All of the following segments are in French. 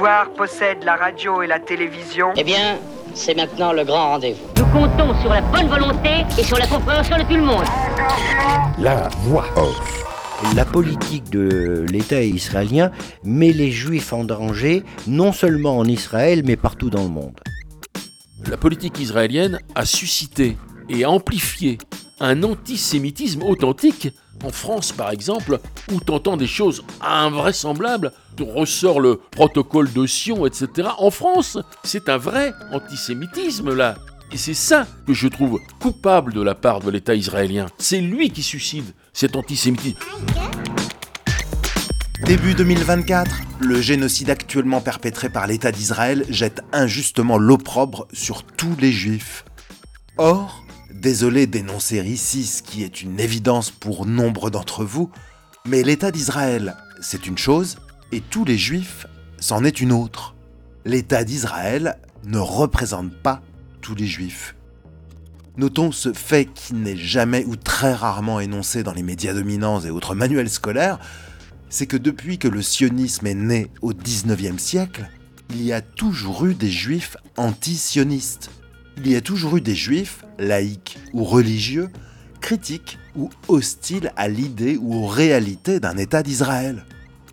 pouvoir possède la radio et la télévision. Eh bien, c'est maintenant le grand rendez-vous. Nous comptons sur la bonne volonté et sur la compréhension de tout le monde. La voix off. La politique de l'État israélien met les Juifs en danger, non seulement en Israël, mais partout dans le monde. La politique israélienne a suscité et amplifié un antisémitisme authentique. En France, par exemple, où t'entends des choses invraisemblables, te ressort le protocole de Sion, etc. En France, c'est un vrai antisémitisme, là. Et c'est ça que je trouve coupable de la part de l'État israélien. C'est lui qui suscite cet antisémitisme. Début 2024, le génocide actuellement perpétré par l'État d'Israël jette injustement l'opprobre sur tous les juifs. Or, désolé d'énoncer ici ce qui est une évidence pour nombre d'entre vous, mais l'État d'Israël, c'est une chose, et tous les juifs, c'en est une autre. L'État d'Israël ne représente pas tous les juifs. Notons ce fait qui n'est jamais ou très rarement énoncé dans les médias dominants et autres manuels scolaires, c'est que depuis que le sionisme est né au 19e siècle, il y a toujours eu des juifs anti-sionistes. Il y a toujours eu des juifs, laïcs ou religieux, critiques ou hostiles à l'idée ou aux réalités d'un État d'Israël.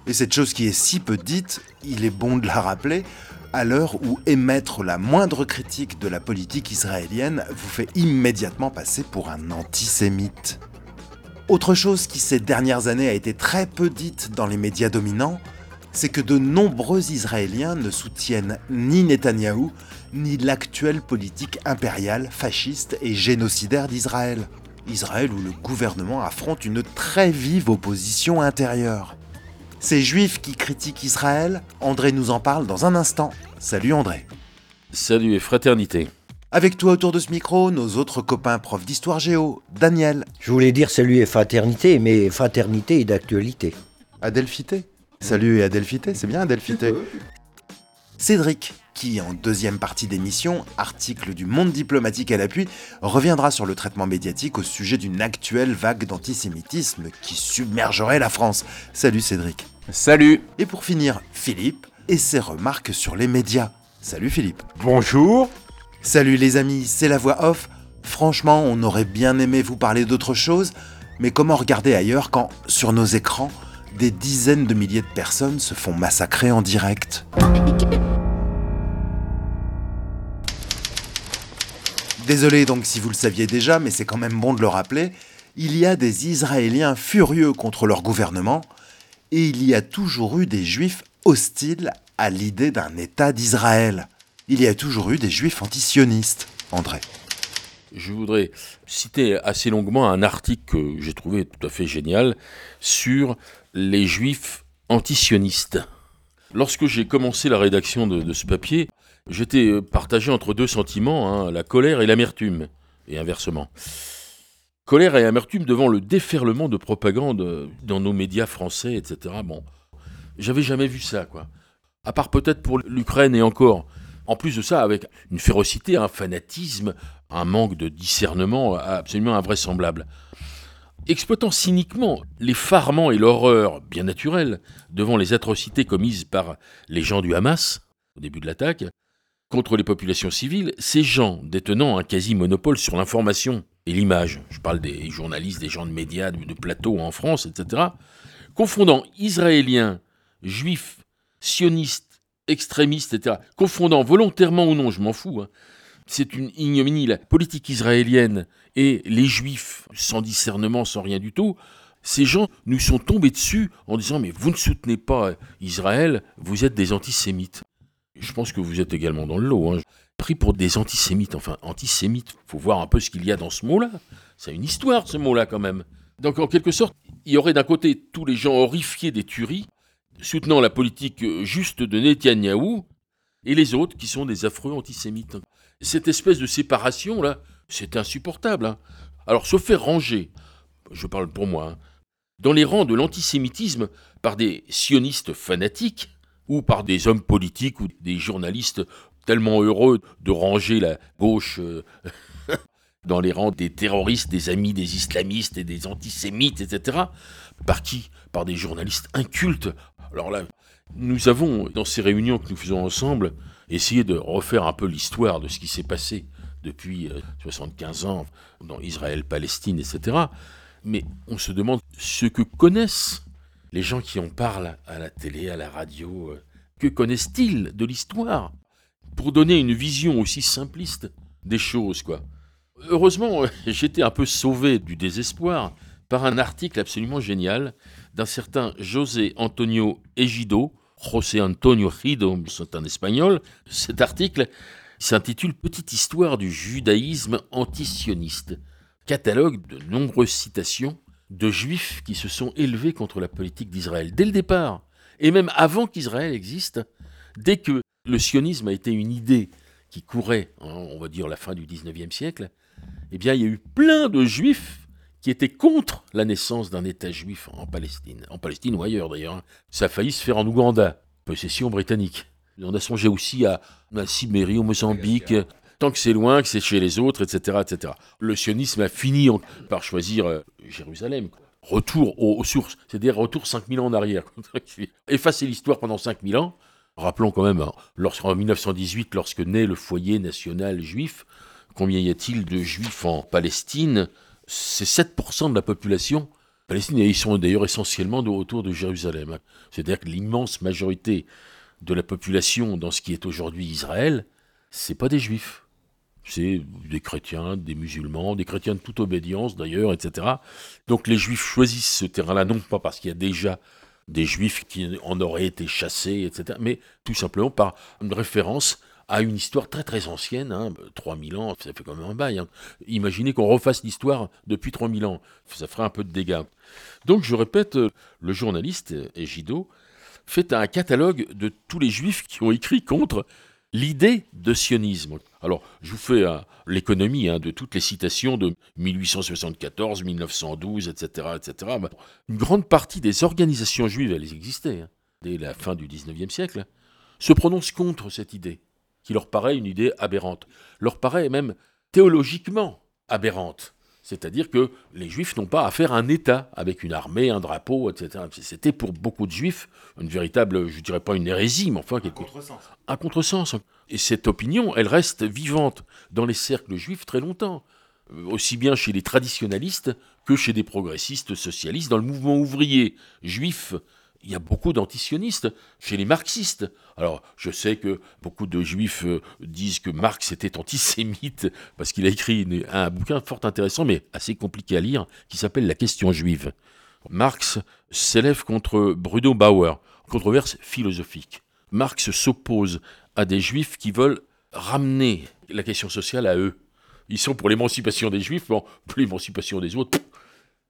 Et cette chose qui est si peu dite, il est bon de la rappeler, à l'heure où émettre la moindre critique de la politique israélienne vous fait immédiatement passer pour un antisémite. Autre chose qui ces dernières années a été très peu dite dans les médias dominants, c'est que de nombreux Israéliens ne soutiennent ni Netanyahou, ni l'actuelle politique impériale, fasciste et génocidaire d'Israël. Israël où le gouvernement affronte une très vive opposition intérieure. Ces juifs qui critiquent Israël, André nous en parle dans un instant. Salut André. Salut et fraternité. Avec toi autour de ce micro, nos autres copains profs d'histoire géo, Daniel. Je voulais dire salut et fraternité, mais fraternité est d'actualité. Adelphité. Salut et Adelphité, c'est bien Adelphité. Cédric, qui en deuxième partie d'émission, article du Monde diplomatique à l'appui, reviendra sur le traitement médiatique au sujet d'une actuelle vague d'antisémitisme qui submergerait la France. Salut Cédric. Salut. Et pour finir, Philippe et ses remarques sur les médias. Salut Philippe. Bonjour. Salut les amis, c'est la voix off. Franchement, on aurait bien aimé vous parler d'autre chose, mais comment regarder ailleurs quand, sur nos écrans, des dizaines de milliers de personnes se font massacrer en direct Désolé donc si vous le saviez déjà, mais c'est quand même bon de le rappeler, il y a des Israéliens furieux contre leur gouvernement, et il y a toujours eu des Juifs hostiles à l'idée d'un État d'Israël. Il y a toujours eu des Juifs antisionistes, André. Je voudrais citer assez longuement un article que j'ai trouvé tout à fait génial sur les Juifs antisionistes. Lorsque j'ai commencé la rédaction de, ce papier, j'étais euh, partagé entre deux sentiments, hein, la colère et l'amertume, et inversement. Colère et amertume devant le déferlement de propagande euh, dans nos médias français, etc. Bon, j'avais jamais vu ça, quoi. À part peut-être pour l'Ukraine et encore. En plus de ça, avec une férocité, un fanatisme, un manque de discernement absolument invraisemblable. Exploitant cyniquement l'effarement et l'horreur bien naturelle devant les atrocités commises par les gens du Hamas au début de l'attaque, contre les populations civiles, ces gens détenant un quasi-monopole sur l'information et l'image, je parle des journalistes, des gens de médias, de plateaux en France, etc., confondant israéliens, juifs, sionistes, extrémistes, etc., confondant volontairement ou non, je m'en fous, hein, c'est une ignominie, la politique israélienne et les juifs, sans discernement, sans rien du tout, ces gens nous sont tombés dessus en disant mais vous ne soutenez pas Israël, vous êtes des antisémites. Je pense que vous êtes également dans le lot. Hein. Pris pour des antisémites, enfin antisémites, faut voir un peu ce qu'il y a dans ce mot-là. C'est une histoire ce mot-là quand même. Donc en quelque sorte, il y aurait d'un côté tous les gens horrifiés des tueries, soutenant la politique juste de Netanyahou, et les autres qui sont des affreux antisémites. Cette espèce de séparation là, c'est insupportable. Hein. Alors se faire ranger, je parle pour moi, hein, dans les rangs de l'antisémitisme par des sionistes fanatiques, ou par des hommes politiques ou des journalistes tellement heureux de ranger la gauche euh, dans les rangs des terroristes, des amis des islamistes et des antisémites, etc. Par qui? Par des journalistes incultes. Alors là, Nous avons, dans ces réunions que nous faisons ensemble, essayé de refaire un peu l'histoire de ce qui s'est passé depuis 75 euh, ans dans Israël, Palestine, etc. Mais on se demande ce que connaissent les gens qui en parlent à la télé, à la radio. Euh, que connaissent-ils de l'histoire? Pour donner une vision aussi simpliste des choses, quoi. Heureusement, j'étais un peu sauvé du désespoir par un article absolument génial d'un certain José Antonio Egido, José Antonio Gido, c'est un espagnol. Cet article s'intitule Petite histoire du judaïsme antisioniste, catalogue de nombreuses citations de juifs qui se sont élevés contre la politique d'Israël dès le départ, et même avant qu'Israël existe, dès que le sionisme a été une idée qui courait, hein, on va dire la fin du 19e siècle, eh bien il y a eu plein de juifs qui était contre la naissance d'un État juif en Palestine, en Palestine ou ailleurs d'ailleurs. Ça a failli se faire en Ouganda, possession britannique. On a songé aussi à la Sibérie, au Mozambique, tant que c'est loin, que c'est chez les autres, etc., etc. Le sionisme a fini par choisir euh, Jérusalem. Retour aux, sources, c'est-à-dire retour 5000 ans en arrière. Effacer l'histoire pendant 5000 ans. Rappelons quand même, hein, en 1918, lorsque naît le foyer national juif, combien y a-t-il de juifs en Palestine? C'est 7% de la population palestinienne. Ils sont d'ailleurs essentiellement autour de Jérusalem. C'est-à-dire que l'immense majorité de la population dans ce qui est aujourd'hui Israël, c'est pas des juifs. C'est des chrétiens, des musulmans, des chrétiens de toute obédience d'ailleurs, etc. Donc les juifs choisissent ce terrain-là, non pas parce qu'il y a déjà des juifs qui en auraient été chassés, etc., mais tout simplement par une référence a une histoire très très ancienne, hein, 3000 ans, ça fait quand même un bail. Hein. Imaginez qu'on refasse l'histoire depuis 3000 ans, ça ferait un peu de dégâts. Donc je répète, le journaliste Egido fait un catalogue de tous les juifs qui ont écrit contre l'idée de sionisme. Alors, je vous fais hein, l'économie de toutes les citations de 1874, 1912, etc. etc. Une grande partie des organisations juives, elles existaient dès la fin du 19e siècle, se prononcent contre cette idée qui leur paraît une idée aberrante, leur paraît même théologiquement aberrante. C'est-à-dire que les juifs n'ont pas à faire un État avec une armée, un drapeau, etc. C'était pour beaucoup de juifs une véritable, je dirais pas une hérésie, mais enfin quelque... un contresens. Un contresens. Et cette opinion, elle reste vivante dans les cercles juifs très longtemps, euh, aussi bien chez les traditionalistes que chez des progressistes socialistes dans le mouvement ouvrier juif il y a beaucoup d'antisionistes chez les marxistes. Alors, je sais que beaucoup de juifs euh, disent que Marx était antisémite parce qu'il a écrit un bouquin fort intéressant, mais assez compliqué à lire, qui s'appelle La question juive. Marx s'élève contre Bruno Bauer, controverse philosophique. Marx s'oppose à des juifs qui veulent ramener la question sociale à eux. Ils sont pour l'émancipation des juifs, bon, pour l'émancipation des autres.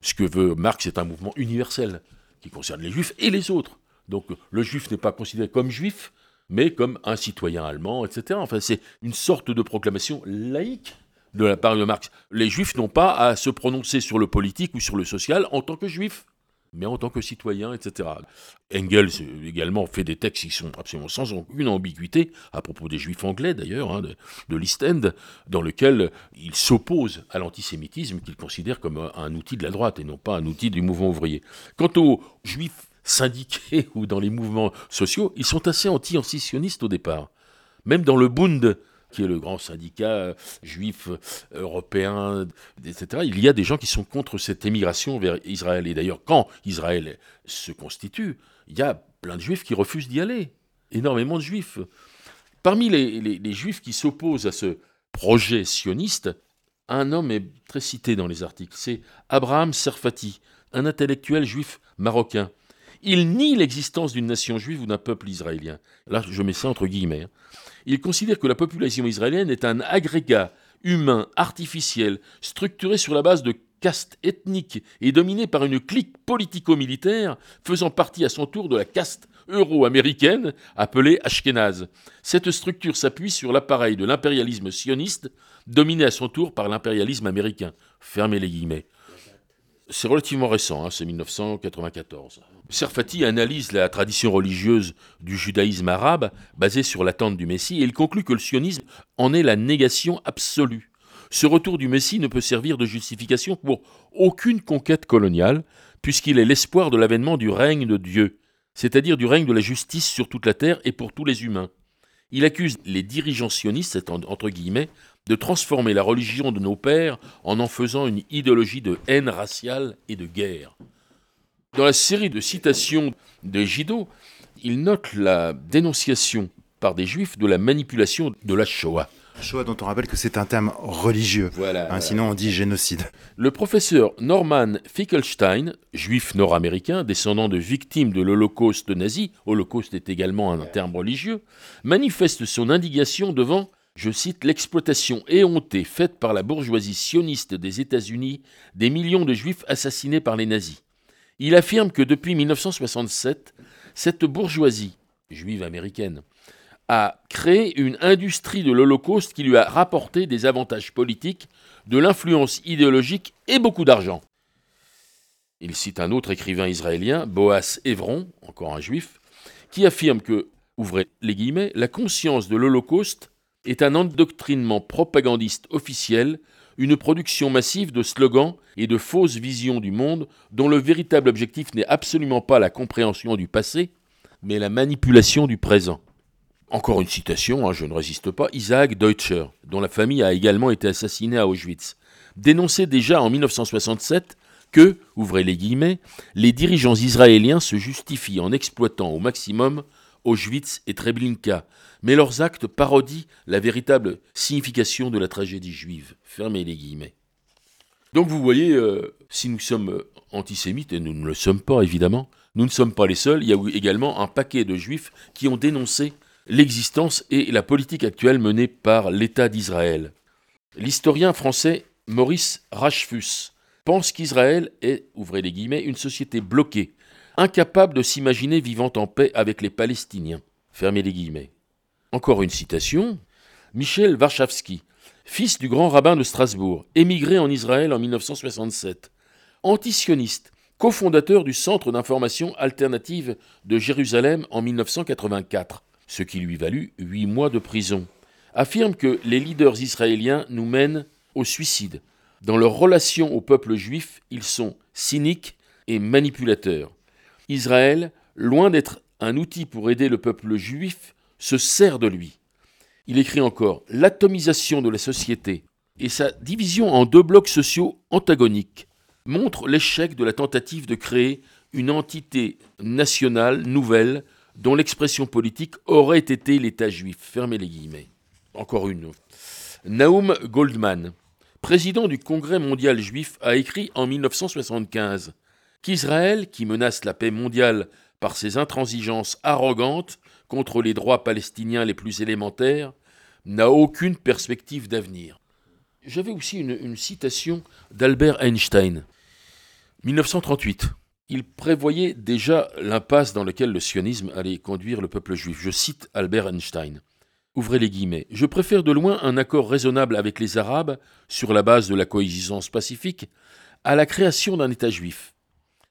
Ce que veut Marx, c'est un mouvement universel qui concerne les juifs et les autres. Donc le juif n'est pas considéré comme juif, mais comme un citoyen allemand, etc. Enfin, c'est une sorte de proclamation laïque de la part de Marx. Les juifs n'ont pas à se prononcer sur le politique ou sur le social en tant que juifs mais en tant que citoyen, etc. Engels également fait des textes qui sont absolument sans aucune ambiguïté, à propos des juifs anglais d'ailleurs, hein, de, de l'East End, dans lequel il s'oppose à l'antisémitisme qu'il considère comme un, outil de la droite et non pas un outil du mouvement ouvrier. Quant aux juifs syndiqués ou dans les mouvements sociaux, ils sont assez anti-antisionistes au départ. Même dans le Bund, qui est le grand syndicat euh, juif euh, européen, etc. Il y a des gens qui sont contre cette émigration vers Israël. Et d'ailleurs, quand Israël se constitue, il y a plein de juifs qui refusent d'y aller. Énormément de juifs. Parmi les, juifs qui s'opposent à ce projet sioniste, un homme est très cité dans les articles. C'est Abraham Serfati, un intellectuel juif marocain. Il nie l'existence d'une nation juive ou d'un peuple israélien. Là, je mets ça entre guillemets. Hein. Il considère que la population israélienne est un agrégat humain artificiel, structuré sur la base de castes ethniques et dominé par une clique politico-militaire faisant partie à son tour de la caste euro-américaine appelée Ashkenaz. Cette structure s'appuie sur l'appareil de l'impérialisme sioniste, dominé à son tour par l'impérialisme américain. Fermez les guillemets. C'est relativement récent, hein, c'est 1994. Serfati analyse la tradition religieuse du judaïsme arabe basée sur l'attente du Messie et il conclut que le sionisme en est la négation absolue. Ce retour du Messie ne peut servir de justification pour aucune conquête coloniale, puisqu'il est l'espoir de l'avènement du règne de Dieu. c'est-à-dire du règne de la justice sur toute la terre et pour tous les humains. Il accuse les dirigeants sionistes, entre guillemets, de transformer la religion de nos pères en en faisant une idéologie de haine raciale et de guerre. Dans la série de citations de Gido, il note la dénonciation par des juifs de la manipulation de la Shoah. Shoah dont on rappelle que c'est un terme religieux. Voilà, hein, Sinon on dit génocide. Le professeur Norman Fickelstein, juif nord-américain, descendant de victimes de l'Holocauste nazi, Holocauste est également un terme religieux, manifeste son indignation devant, je cite, l'exploitation éhontée faite par la bourgeoisie sioniste des États-Unis des millions de juifs assassinés par les nazis. Il affirme que depuis 1967, cette bourgeoisie, juive américaine, a créé une industrie de l'Holocauste qui lui a rapporté des avantages politiques, de l'influence idéologique et beaucoup d'argent. Il cite un autre écrivain israélien, Boas Evron, encore un juif, qui affirme que, ouvrez les guillemets, la conscience de l'Holocauste est un endoctrinement propagandiste officiel, une production massive de slogans et de fausses visions du monde dont le véritable objectif n'est absolument pas la compréhension du passé, mais la manipulation du présent. Encore une citation, hein, je ne résiste pas, Isaac Deutscher, dont la famille a également été assassinée à Auschwitz, dénonçait déjà en 1967 que, ouvrez les guillemets, les dirigeants israéliens se justifient en exploitant au maximum Auschwitz et Treblinka, mais leurs actes parodient la véritable signification de la tragédie juive. Fermez les guillemets. Donc vous voyez, euh, si nous sommes antisémites, et nous ne le sommes pas évidemment, nous ne sommes pas les seuls, il y a également un paquet de juifs qui ont dénoncé l'existence et la politique actuelle menée par l'État d'Israël. L'historien français Maurice Rachfus pense qu'Israël est, ouvrez les guillemets, une société bloquée, incapable de s'imaginer vivant en paix avec les Palestiniens. Fermez les guillemets. Encore une citation. Michel Warszawski, fils du grand rabbin de Strasbourg, émigré en Israël en 1967, antisioniste, cofondateur du Centre d'information alternative de Jérusalem en 1984, ce qui lui valut huit mois de prison, affirme que les leaders israéliens nous mènent au suicide. Dans leur relation au peuple juif, ils sont cyniques et manipulateurs. Israël, loin d'être un outil pour aider le peuple juif, se sert de lui. Il écrit encore L'atomisation de la société et sa division en deux blocs sociaux antagoniques montrent l'échec de la tentative de créer une entité nationale nouvelle dont l'expression politique aurait été l'État juif. Fermez les guillemets. Encore une. Naum Goldman, président du Congrès mondial juif, a écrit en 1975 qu'Israël, qui menace la paix mondiale par ses intransigeances arrogantes contre les droits palestiniens les plus élémentaires, n'a aucune perspective d'avenir. J'avais aussi une citation d'Albert Einstein. 1938 il prévoyait déjà l'impasse dans laquelle le sionisme allait conduire le peuple juif. Je cite Albert Einstein. Ouvrez les guillemets. Je préfère de loin un accord raisonnable avec les Arabes, sur la base de la coexistence pacifique, à la création d'un État juif.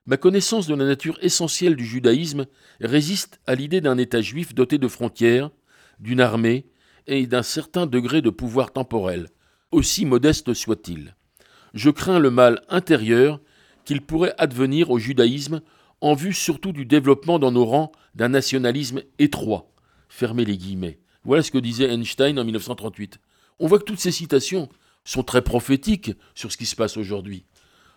Ma connaissance de la nature essentielle du judaïsme résiste à l'idée d'un État juif doté de frontières, d'une armée et d'un certain degré de pouvoir temporel, aussi modeste soit-il. Je crains le mal intérieur qu'il pourrait advenir au judaïsme en vue surtout du développement dans nos rangs d'un nationalisme étroit. Fermez les guillemets. Voilà ce que disait Einstein en 1938. On voit que toutes ces citations sont très prophétiques sur ce qui se passe aujourd'hui.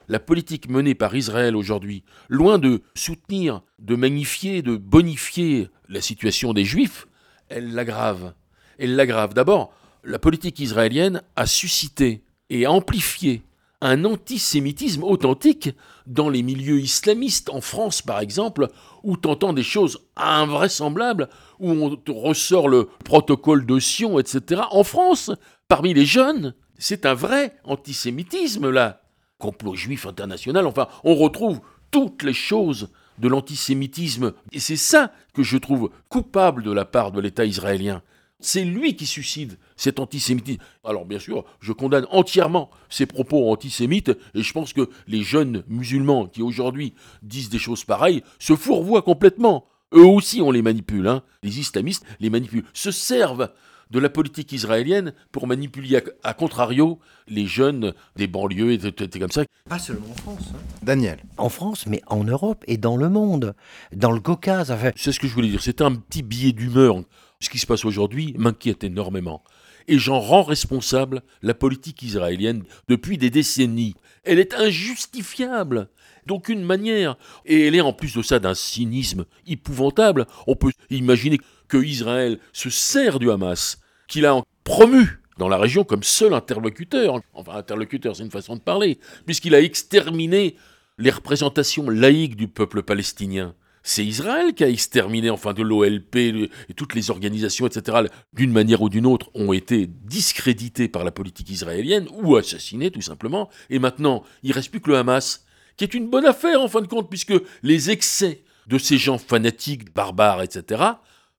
La politique menée par Israël aujourd'hui, loin de soutenir, de magnifier, de bonifier la situation des Juifs, elle l'aggrave. Elle l'aggrave. D'abord, la politique israélienne a suscité et amplifié un antisémitisme authentique dans les milieux islamistes, en France par exemple, où tu entends des choses invraisemblables, où on ressort le protocole de Sion, etc. En France, parmi les jeunes, c'est un vrai antisémitisme là. Complot juif international, enfin, on retrouve toutes les choses de l'antisémitisme. Et c'est ça que je trouve coupable de la part de l'État israélien. C'est lui qui suicide cet antisémitisme. Alors bien sûr, je condamne entièrement ces propos antisémites et je pense que les jeunes musulmans qui aujourd'hui disent des choses pareilles se fourvoient complètement. Eux aussi on les manipule, hein. les islamistes les manipulent, se servent de la politique israélienne pour manipuler à, à contrario les jeunes des banlieues et des- comme ça. Pas seulement en France. hein. Daniel. En France, mais en Europe et dans le monde. Dans le Caucase. Enfin, C'est ce que je voulais dire. C'était un petit billet d'humeur. Ce qui se passe aujourd'hui m'inquiète énormément. Et j'en rends responsable la politique israélienne depuis des décennies. Elle est injustifiable d'aucune manière. Et elle est en plus de ça d'un cynisme épouvantable. On peut imaginer que Israël se sert du Hamas, qu'il a promu dans la région comme seul interlocuteur. Enfin, interlocuteur, c'est une façon de parler, puisqu'il a exterminé les représentations laïques du peuple palestinien. C'est Israël qui a exterminé, enfin, de l'OLP et toutes les organisations, etc., d'une manière ou d'une autre, ont été discréditées par la politique israélienne ou assassinées, tout simplement. Et maintenant, il reste plus que le Hamas, qui est une bonne affaire, en fin de compte, puisque les excès de ces gens fanatiques, barbares, etc.,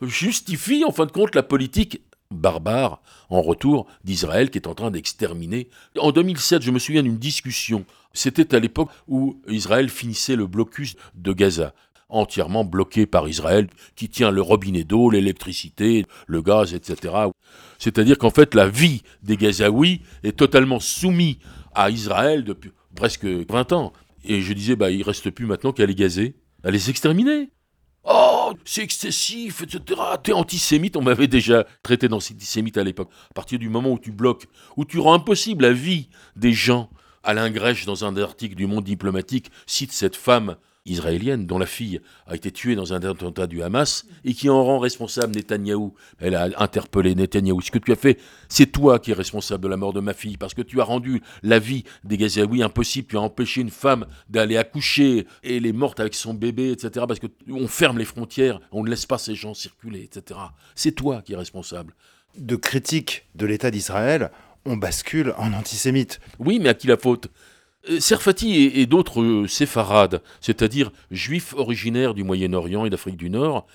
justifient, en fin de compte, la politique barbare en retour d'Israël qui est en train d'exterminer. En 2007, je me souviens d'une discussion. C'était à l'époque où Israël finissait le blocus de Gaza entièrement bloqué par Israël, qui tient le robinet d'eau, l'électricité, le gaz, etc. C'est-à-dire qu'en fait, la vie des Gazaouis est totalement soumise à Israël depuis presque 20 ans. Et je disais, bah, il reste plus maintenant qu'à les gazer, à les exterminer. Oh, c'est excessif, etc. T'es antisémite, on m'avait déjà traité d'antisémite à l'époque. À partir du moment où tu bloques, où tu rends impossible la vie des gens, Alain Grèche, dans un article du Monde diplomatique, cite cette femme israélienne dont la fille a été tuée dans un attentat du Hamas et qui en rend responsable Netanyahou. Elle a interpellé Netanyahou. Ce que tu as fait, c'est toi qui es responsable de la mort de ma fille parce que tu as rendu la vie des Gazaouis impossible. Tu as empêché une femme d'aller accoucher et elle est morte avec son bébé, etc. Parce que on ferme les frontières, on ne laisse pas ces gens circuler, etc. C'est toi qui es responsable. De critique de l'État d'Israël, on bascule en antisémite. Oui, mais à qui la faute? Serfati et, et d'autres euh, séfarades, c'est-à-dire juifs originaires du Moyen-Orient et d'Afrique du Nord,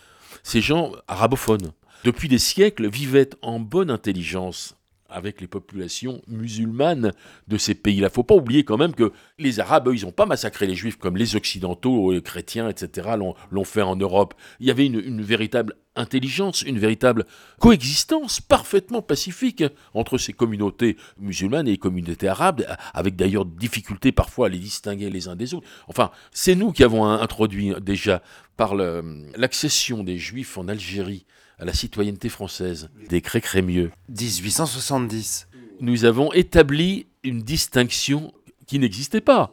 ces gens arabophones, depuis des siècles, vivaient en bonne intelligence avec les populations musulmanes de ces pays-là. Faut pas oublier quand même que les Arabes, eux, ils n'ont pas massacré les Juifs comme les Occidentaux, les chrétiens, etc., l'ont- fait en Europe. Il y avait une, une véritable intelligence, une véritable coexistence parfaitement pacifique entre ces communautés musulmanes et les communautés arabes, avec d'ailleurs difficulté parfois à les distinguer les uns des autres. Enfin, c'est nous qui avons introduit déjà par l'accession des Juifs en Algérie à la citoyenneté française, des Crémieux, 1870. nous avons établi une distinction qui n'existait pas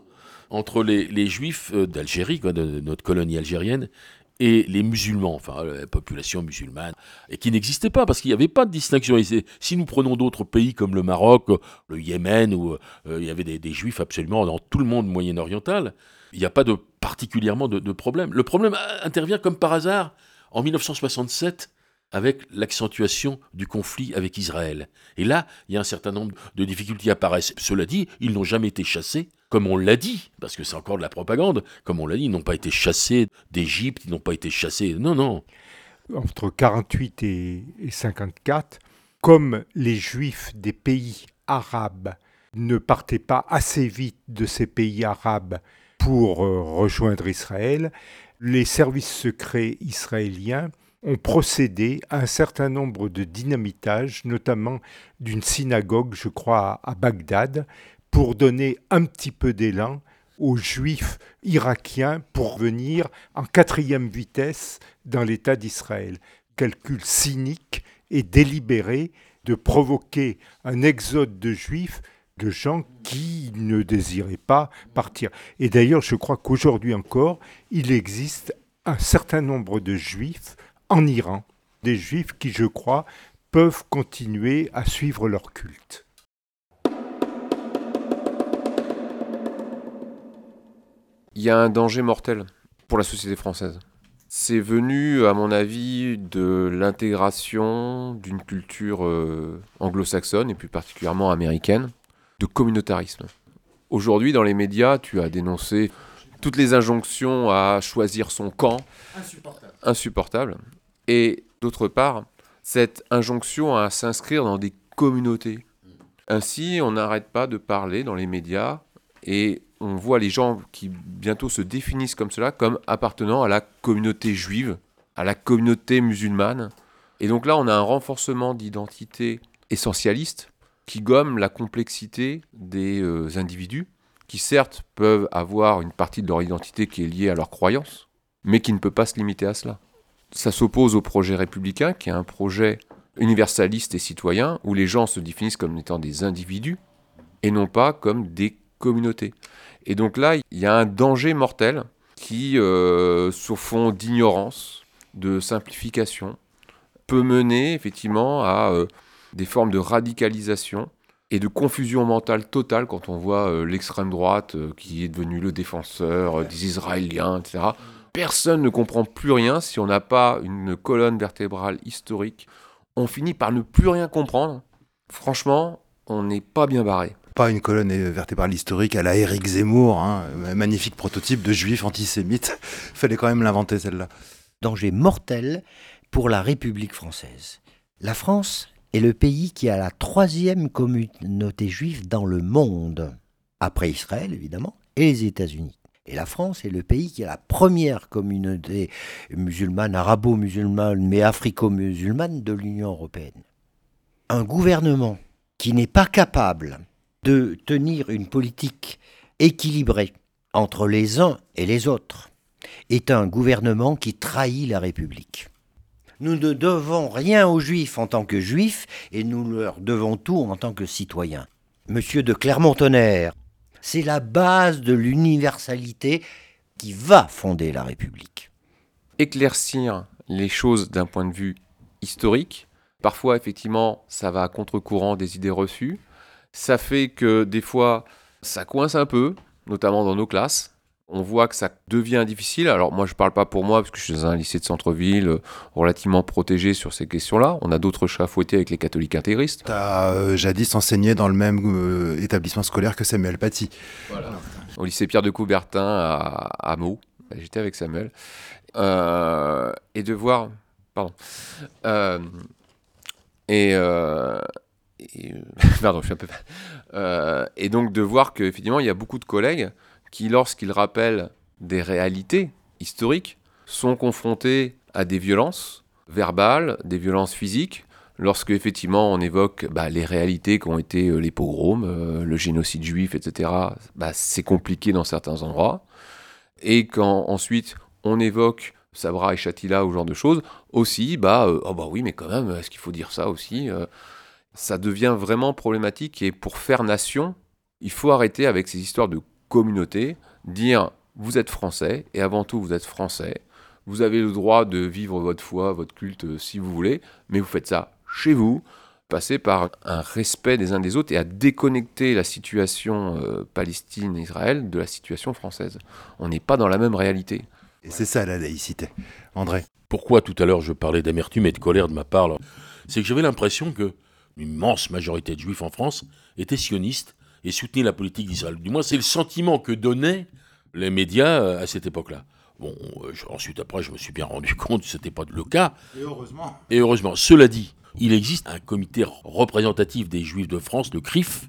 entre les, les juifs euh, d'Algérie, de, de notre colonie algérienne, et les musulmans, enfin la population musulmane, et qui n'existait pas parce qu'il n'y avait pas de distinction. Et si nous prenons d'autres pays comme le Maroc, le Yémen, où euh, il y avait des, des juifs absolument dans tout le monde moyen-oriental, il n'y a pas de particulièrement de, de problème. Le problème euh, intervient comme par hasard en 1967 avec l'accentuation du conflit avec Israël. Et là, il y a un certain nombre de difficultés qui apparaissent. Cela dit, ils n'ont jamais été chassés, comme on l'a dit, parce que c'est encore de la propagande, comme on l'a dit, ils n'ont pas été chassés d'Égypte, ils n'ont pas été chassés... Non, non. entre 48 et, et 54, comme les juifs des pays arabes ne partaient pas assez vite de ces pays arabes pour euh, rejoindre Israël, les services secrets israéliens ont procédé à un certain nombre de dynamitages, notamment d'une synagogue, je crois, à Bagdad, pour donner un petit peu d'élan aux juifs irakiens pour venir en quatrième vitesse dans l'État d'Israël. Calcul cynique et délibéré de provoquer un exode de juifs, de gens qui ne désiraient pas partir. Et d'ailleurs, je crois qu'aujourd'hui encore, il existe un certain nombre de juifs en Iran, des juifs qui, je crois, peuvent continuer à suivre leur culte. Il y a un danger mortel pour la société française. C'est venu, à mon avis, de l'intégration d'une culture euh, anglo-saxonne et plus particulièrement américaine, de communautarisme. Aujourd'hui, dans les médias, tu as dénoncé toutes les injonctions à choisir son camp. Insupportable. Insupportable. Et d'autre part, cette injonction à s'inscrire dans des communautés. Ainsi, on n'arrête pas de parler dans les médias et on voit les gens qui bientôt se définissent comme cela, comme appartenant à la communauté juive, à la communauté musulmane. Et donc là, on a un renforcement d'identité essentialiste qui gomme la complexité des euh, individus, qui certes peuvent avoir une partie de leur identité qui est liée à leur croyance, mais qui ne peut pas se limiter à cela. Ça s'oppose au projet républicain, qui est un projet universaliste et citoyen, où les gens se définissent comme étant des individus, et non pas comme des communautés. Et donc là, il y a un danger mortel qui, euh, sur fond d'ignorance, de simplification, peut mener effectivement à euh, des formes de radicalisation et de confusion mentale totale quand on voit euh, l'extrême droite qui est devenue le défenseur des Israéliens, etc. Personne ne comprend plus rien si on n'a pas une colonne vertébrale historique. On finit par ne plus rien comprendre. Franchement, on n'est pas bien barré. Pas une colonne vertébrale historique à la Éric Zemmour, hein, magnifique prototype de juif antisémite. Fallait quand même l'inventer celle-là. Danger mortel pour la République française. La France est le pays qui a la troisième communauté juive dans le monde, après Israël évidemment, et les États-Unis. Et la France est le pays qui a la première communauté musulmane, arabo-musulmane, mais africo-musulmane de l'Union européenne. Un gouvernement qui n'est pas capable de tenir une politique équilibrée entre les uns et les autres est un gouvernement qui trahit la République. Nous ne devons rien aux Juifs en tant que Juifs et nous leur devons tout en tant que citoyens. Monsieur de Clermont-Tonnerre, c'est la base de l'universalité qui va fonder la République. Éclaircir les choses d'un point de vue historique, parfois effectivement ça va à contre-courant des idées reçues, ça fait que des fois ça coince un peu, notamment dans nos classes, on voit que ça devient difficile. Alors moi, je ne parle pas pour moi, parce que je suis dans un lycée de centre-ville euh, relativement protégé sur ces questions-là. On a d'autres chats fouettés avec les catholiques intégristes. Tu as euh, jadis enseigné dans le même euh, établissement scolaire que Samuel Paty. Voilà. Au lycée Pierre de Coubertin à, à Meaux. J'étais avec Samuel. Euh, et de voir... Pardon. Et... et pardon, je suis un peu... et donc de voir qu'effectivement, il y a beaucoup de collègues qui, lorsqu'ils rappellent des réalités historiques, sont confrontés à des violences verbales, des violences physiques, lorsque effectivement on évoque bah, les réalités qui ont été euh, les pogroms, euh, le génocide juif, etc., bah, c'est compliqué dans certains endroits. Et quand ensuite on évoque Sabra et Chatila ou ce genre de choses, aussi, bah, euh, oh bah oui, mais quand même, est-ce qu'il faut dire ça aussi Ça devient vraiment problématique et pour faire nation, il faut arrêter avec ces histoires de communauté, dire vous êtes français, et avant tout vous êtes français, vous avez le droit de vivre votre foi, votre culte euh, si vous voulez, mais vous faites ça chez vous, passer par un respect des uns des autres et à déconnecter la situation euh, Palestine-Israël de la situation française. On n'est pas dans la même réalité. Et c'est ça la laïcité. André Pourquoi tout à l'heure je parlais d'amertume et de colère de ma part C'est que j'avais l'impression que l'immense majorité de juifs en France étaient sionistes et soutenir la politique d'Israël. Du moins, c'est le sentiment que donnaient les médias euh, à cette époque-là. Bon, euh, ensuite, après, je me suis bien rendu compte que ce n'était pas le cas. Et heureusement. Et heureusement. Cela dit, il existe un comité représentatif des Juifs de France, le CRIF,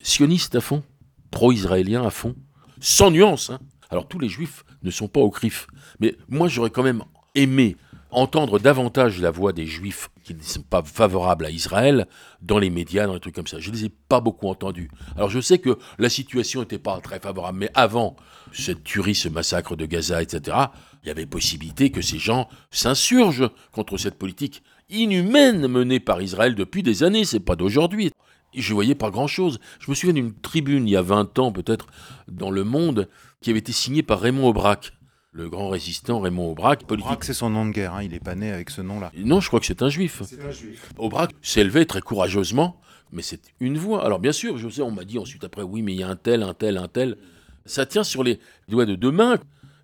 sioniste à fond, pro-israélien à fond, sans nuance. Hein. Alors, tous les Juifs ne sont pas au CRIF. Mais moi, j'aurais quand même aimé entendre davantage la voix des juifs qui ne sont pas favorables à Israël dans les médias, dans les trucs comme ça. Je ne les ai pas beaucoup entendus. Alors je sais que la situation n'était pas très favorable, mais avant cette tuerie, ce massacre de Gaza, etc., il y avait possibilité que ces gens s'insurgent contre cette politique inhumaine menée par Israël depuis des années, c'est pas d'aujourd'hui. Je voyais pas grand-chose. Je me souviens d'une tribune il y a 20 ans peut-être dans Le Monde qui avait été signée par Raymond Aubrac le grand résistant Raymond Aubrac. Politique. Aubrac, c'est son nom de guerre, hein. il est pas né avec ce nom-là. Non, je crois que c'est un juif. C'est un juif. Aubrac s'élevait très courageusement, mais c'est une voix. Alors bien sûr, je sais, on m'a dit ensuite après, oui, mais il y a un tel, un tel, un tel. Ça tient sur les doigts de deux mains.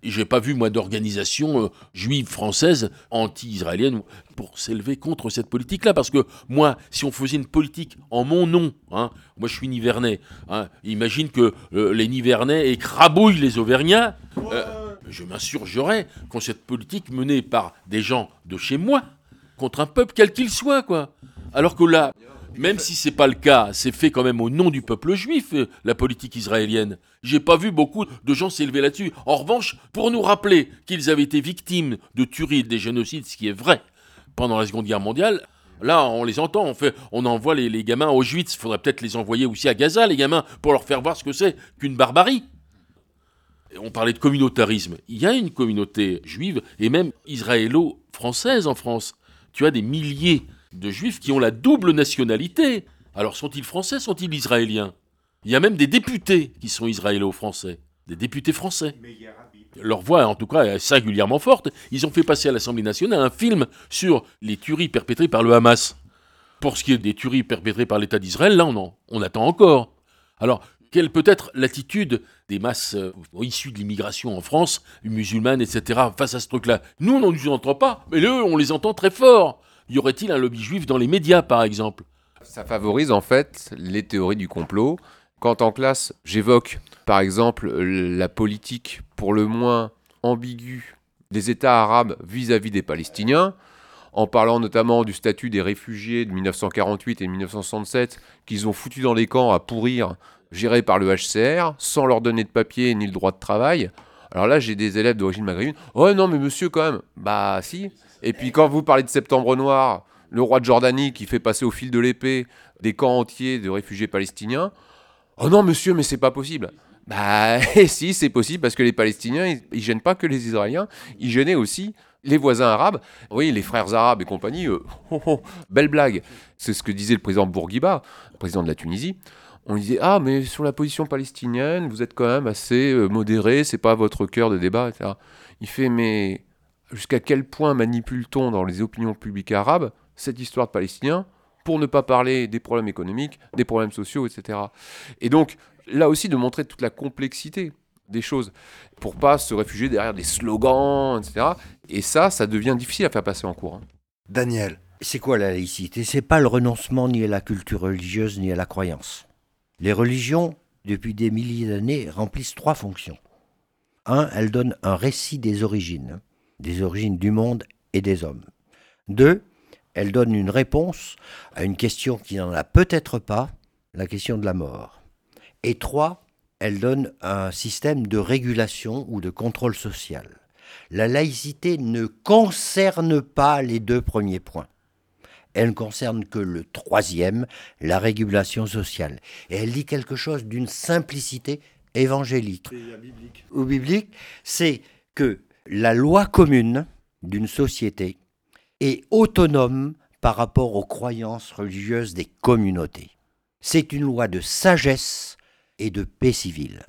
Et j'ai pas vu, moi, d'organisation euh, juive française anti-israélienne pour s'élever contre cette politique-là. Parce que moi, si on faisait une politique en mon nom, hein, moi je suis nivernais, hein, imagine que euh, les nivernais écrabouillent les auvergnats. Euh, je m'insurgerais contre cette politique menée par des gens de chez moi, contre un peuple quel qu'il soit, quoi. Alors que là, même si c'est pas le cas, c'est fait quand même au nom du peuple juif, euh, la politique israélienne. J'ai pas vu beaucoup de gens s'élever là-dessus. En revanche, pour nous rappeler qu'ils avaient été victimes de tueries des génocides, ce qui est vrai, pendant la Seconde Guerre mondiale, Là, on les entend, on, fait, on envoie les, gamins aux Auschwitz. Il faudrait peut-être les envoyer aussi à Gaza, les gamins, pour leur faire voir ce que c'est qu'une barbarie. On parlait de communautarisme. Il y a une communauté juive et même israélo-française en France. Tu as des milliers de juifs qui ont la double nationalité. Alors sont-ils français, sont-ils israéliens? Il y a même des députés qui sont israélo-français, des députés français. Leur voix, en tout cas, est singulièrement forte. Ils ont fait passer à l'Assemblée nationale un film sur les tueries perpétrées par le Hamas. Pour ce qui est des tueries perpétrées par l'État d'Israël, là, on, attend encore. Alors, quelle peut être l'attitude des masses euh, issues de l'immigration en France, musulmanes, etc., face à ce truc-là? Nous, on ne nous entend pas, mais eux, on les entend très fort. Y aurait-il un lobby juif dans les médias, par exemple? Ça favorise en fait les théories du complot. Quand en classe, j'évoque par exemple la politique pour le moins ambiguë des États arabes vis-à-vis des Palestiniens, en parlant notamment du statut des réfugiés de 1948 et 1967 qu'ils ont foutu dans les camps à pourrir, gérés par le HCR, sans leur donner de papier ni le droit de travail. Alors là, j'ai des élèves d'origine maghrébine. Oh non, mais monsieur, quand même. Bah si. Et puis quand vous parlez de Septembre Noir, le roi de Jordanie qui fait passer au fil de l'épée des camps entiers de réfugiés palestiniens, Oh non, monsieur, mais c'est pas possible. Bah, si, c'est possible parce que les Palestiniens, ils, ils, gênent pas que les Israéliens, ils gênaient aussi les voisins arabes. Oui, les frères arabes et compagnie. Euh, oh, oh, belle blague. C'est ce que disait le président Bourguiba, président de la Tunisie. On disait ah mais sur la position palestinienne, vous êtes quand même assez euh, modéré, c'est pas votre cœur de débat, etc. Il fait mais jusqu'à quel point manipule-t-on dans les opinions publiques arabes cette histoire de Palestiniens pour ne pas parler des problèmes économiques, des problèmes sociaux, etc. Et donc, là aussi, de montrer toute la complexité des choses, pour pas se réfugier derrière des slogans, etc. Et ça, ça devient difficile à faire passer en cours. Hein. Daniel. C'est quoi la laïcité? C'est pas le renoncement ni à la culture religieuse ni à la croyance. Les religions, depuis des milliers d'années, remplissent trois fonctions. Un, elles donnent un récit des origines, des origines du monde et des hommes. Deux, elle donne une réponse à une question qui n'en a peut-être pas, la question de la mort. Et trois, elle donne un système de régulation ou de contrôle social. La laïcité ne concerne pas les deux premiers points. Elle ne concerne que le troisième, la régulation sociale. Et elle dit quelque chose d'une simplicité évangélique ou biblique, c'est que la loi commune d'une société est autonome par rapport aux croyances religieuses des communautés. C'est une loi de sagesse et de paix civile.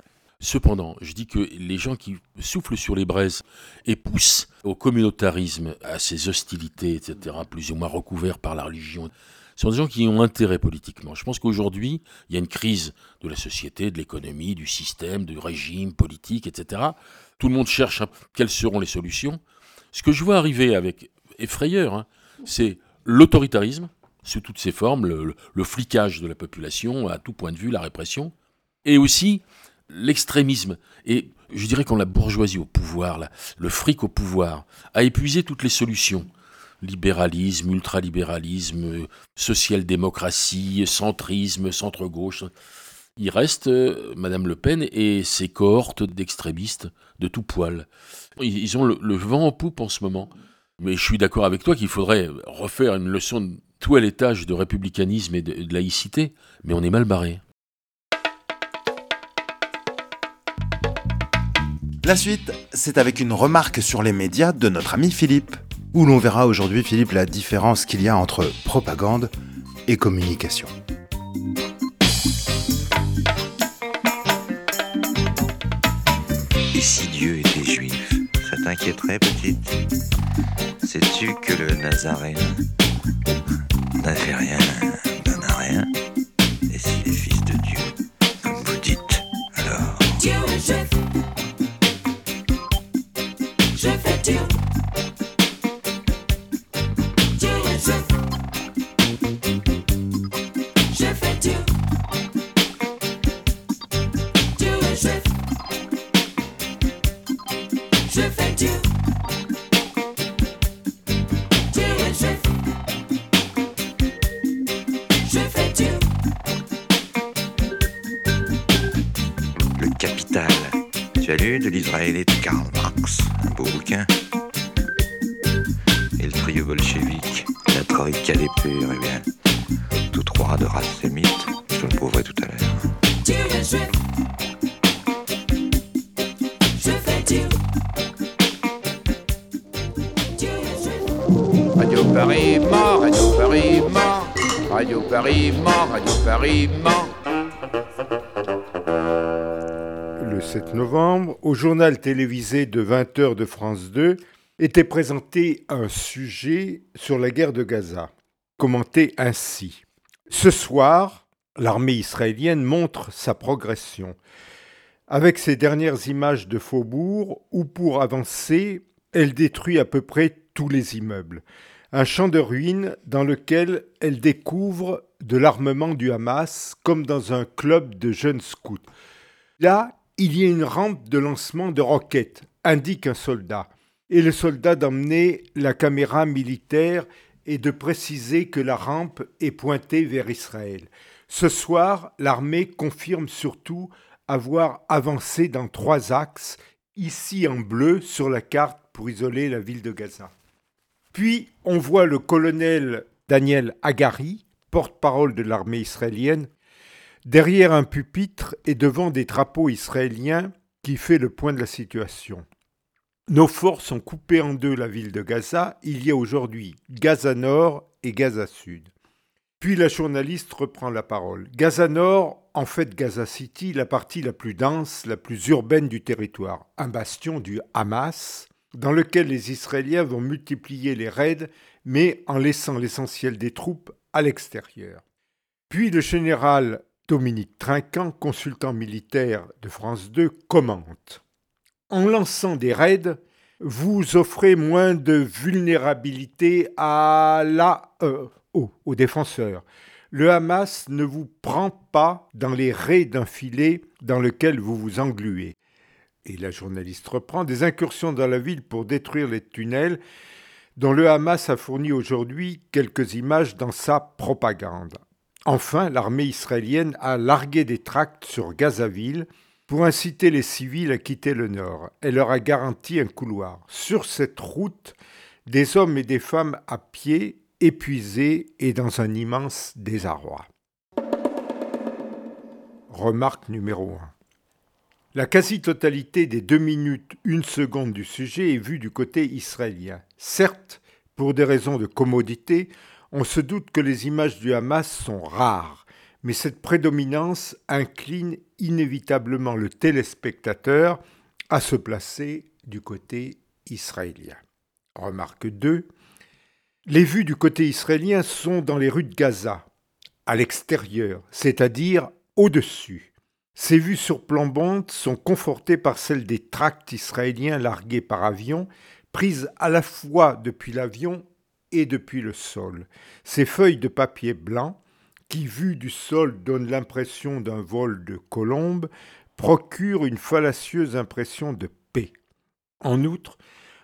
Cependant, je dis que les gens qui soufflent sur les braises et poussent au communautarisme, à ces hostilités, etc., plus ou moins recouverts par la religion, sont des gens qui ont intérêt politiquement. Je pense qu'aujourd'hui, il y a une crise de la société, de l'économie, du système, du régime politique, etc. Tout le monde cherche quelles seront les solutions. Ce que je vois arriver avec effrayeur, hein. c'est l'autoritarisme sous toutes ses formes, le, flicage de la population à tout point de vue, la répression, et aussi l'extrémisme. Et je dirais quand la bourgeoisie au pouvoir, le fric au pouvoir, a épuisé toutes les solutions. Libéralisme, ultralibéralisme, social-démocratie, centrisme, centre-gauche. Il reste euh, Madame Le Pen et ses cohortes d'extrémistes de tout poil. Ils, ont le vent en poupe en ce moment. Mais je suis d'accord avec toi qu'il faudrait refaire une leçon de toilettage de républicanisme et de, laïcité, mais on est mal barré. La suite, c'est avec une remarque sur les médias de notre ami Philippe, où l'on verra aujourd'hui, Philippe, la différence qu'il y a entre propagande et communication. Et si Dieu était juif, ça t'inquiéterait, petite? Sais-tu que le Nazaréen n'a fait rien n'a rien? De l'Israélite Karl Marx, un beau bouquin. Et le trio bolchevique, la troïka des purs, eh bien, tous trois de race sémite, je le prouverai tout à l'heure. Radio Paris mort, Radio Paris mort, Radio Paris mort, Radio Paris mort. Le 7 novembre, au journal télévisé de 20h de France 2, était présenté un sujet sur la guerre de Gaza, commenté ainsi. Ce soir, l'armée israélienne montre sa progression. Avec ses dernières images de faubourg, où pour avancer, elle détruit à peu près tous les immeubles. Un champ de ruines dans lequel elle découvre de l'armement du Hamas comme dans un club de jeunes scouts. Là, il y a une rampe de lancement de roquettes, indique un soldat, et le soldat d'emmener la caméra militaire et de préciser que la rampe est pointée vers Israël. Ce soir, l'armée confirme surtout avoir avancé dans trois axes, ici en bleu sur la carte pour isoler la ville de Gaza. Puis on voit le colonel Daniel Agari, porte-parole de l'armée israélienne, derrière un pupitre et devant des drapeaux israéliens qui fait le point de la situation. Nos forces ont coupé en deux la ville de Gaza. Il y a aujourd'hui Gaza Nord et Gaza Sud. Puis la journaliste reprend la parole. Gaza Nord, en fait Gaza City, la partie la plus dense, la plus urbaine du territoire, un bastion du Hamas, dans lequel les Israéliens vont multiplier les raids, mais en laissant l'essentiel des troupes à l'extérieur. Puis le général Dominique Trinquant, consultant militaire de France 2, commente. En lançant des raids, vous offrez moins de vulnérabilité euh, aux défenseurs. Le Hamas ne vous prend pas dans les raies d'un filet dans lequel vous vous engluez. Et la journaliste reprend des incursions dans la ville pour détruire les tunnels dont le Hamas a fourni aujourd'hui quelques images dans sa propagande. Enfin, l'armée israélienne a largué des tracts sur Gazaville pour inciter les civils à quitter le nord. Elle leur a garanti un couloir. Sur cette route, des hommes et des femmes à pied, épuisés et dans un immense désarroi. Remarque numéro 1. La quasi-totalité des deux minutes, une seconde du sujet est vue du côté israélien. Certes, pour des raisons de commodité, on se doute que les images du Hamas sont rares, mais cette prédominance incline inévitablement le téléspectateur à se placer du côté israélien. Remarque 2. Les vues du côté israélien sont dans les rues de Gaza, à l'extérieur, c'est-à-dire au-dessus. Ces vues surplombantes sont confortées par celles des tracts israéliens largués par avion, prises à la fois depuis l'avion depuis le sol. Ces feuilles de papier blanc, qui vues du sol donnent l'impression d'un vol de colombe, procurent une fallacieuse impression de paix. En outre,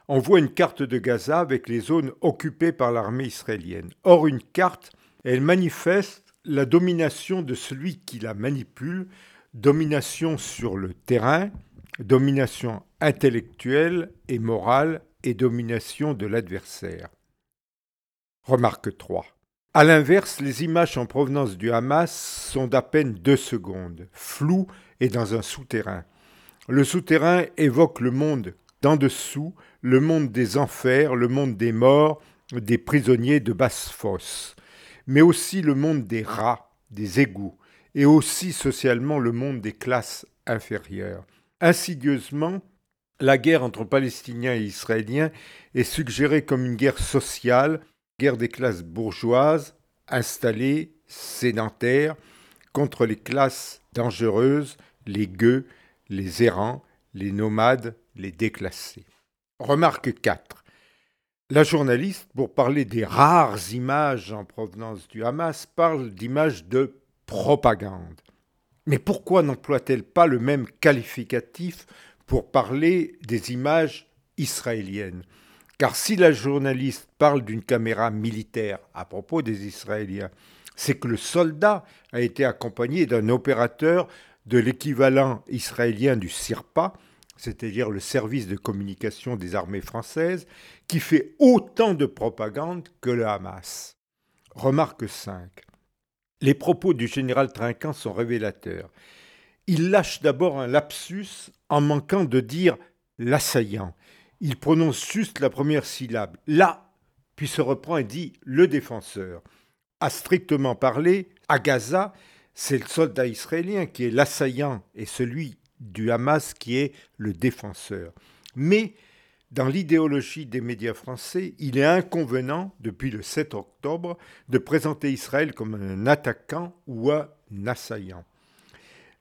on voit une carte de Gaza avec les zones occupées par l'armée israélienne. Or, une carte, elle manifeste la domination de celui qui la manipule, domination sur le terrain, domination intellectuelle et morale et domination de l'adversaire. Remarque 3. A l'inverse, les images en provenance du Hamas sont d'à peine deux secondes, floues et dans un souterrain. Le souterrain évoque le monde d'en dessous, le monde des enfers, le monde des morts, des prisonniers de basse fosse, mais aussi le monde des rats, des égouts, et aussi socialement le monde des classes inférieures. Insidieusement, la guerre entre Palestiniens et Israéliens est suggérée comme une guerre sociale, guerre des classes bourgeoises, installées, sédentaires, contre les classes dangereuses, les gueux, les errants, les nomades, les déclassés. Remarque 4. La journaliste, pour parler des rares images en provenance du Hamas, parle d'images de propagande. Mais pourquoi n'emploie-t-elle pas le même qualificatif pour parler des images israéliennes? Car si la journaliste parle d'une caméra militaire à propos des Israéliens, c'est que le soldat a été accompagné d'un opérateur de l'équivalent israélien du SIRPA, c'est-à-dire le service de communication des armées françaises, qui fait autant de propagande que le Hamas. Remarque 5. Les propos du général Trinquant sont révélateurs. Il lâche d'abord un lapsus en manquant de dire l'assaillant. Il prononce juste la première syllabe, là, puis se reprend et dit le défenseur. À strictement parler, à Gaza, c'est le soldat israélien qui est l'assaillant et celui du Hamas qui est le défenseur. Mais dans l'idéologie des médias français, il est inconvenant, depuis le 7 octobre, de présenter Israël comme un attaquant ou un assaillant.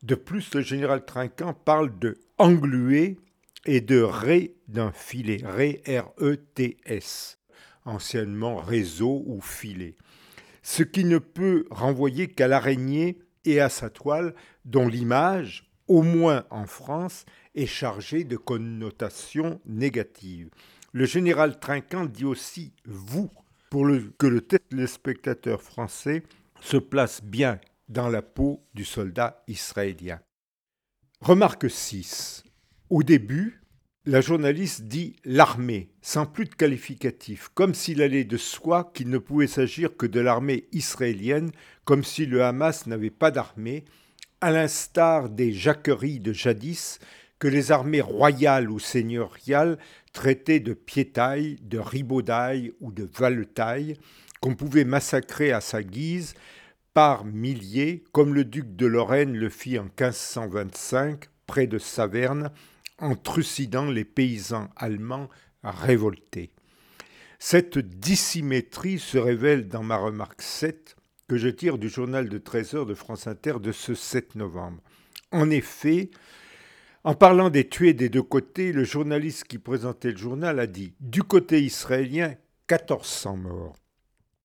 De plus, le général Trinquant parle de engluer et de ré d'un filet, ré R-E-T-S, anciennement réseau ou filet, ce qui ne peut renvoyer qu'à l'araignée et à sa toile, dont l'image, au moins en France, est chargée de connotations négatives. Le général Trinquant dit aussi vous pour que le téléspectateur français se place bien dans la peau du soldat israélien. Remarque 6. Au début, la journaliste dit l'armée, sans plus de qualificatif, comme s'il allait de soi qu'il ne pouvait s'agir que de l'armée israélienne, comme si le Hamas n'avait pas d'armée, à l'instar des jacqueries de jadis que les armées royales ou seigneuriales traitaient de piétailles, de ribaudailles ou de valetailles, qu'on pouvait massacrer à sa guise par milliers, comme le duc de Lorraine le fit en 1525 près de Saverne, en trucidant les paysans allemands révoltés. Cette dissymétrie se révèle dans ma remarque 7 que je tire du journal de 13 heures de France Inter de ce 7 novembre. En effet, en parlant des tués des deux côtés, le journaliste qui présentait le journal a dit Du côté israélien, 1400 morts.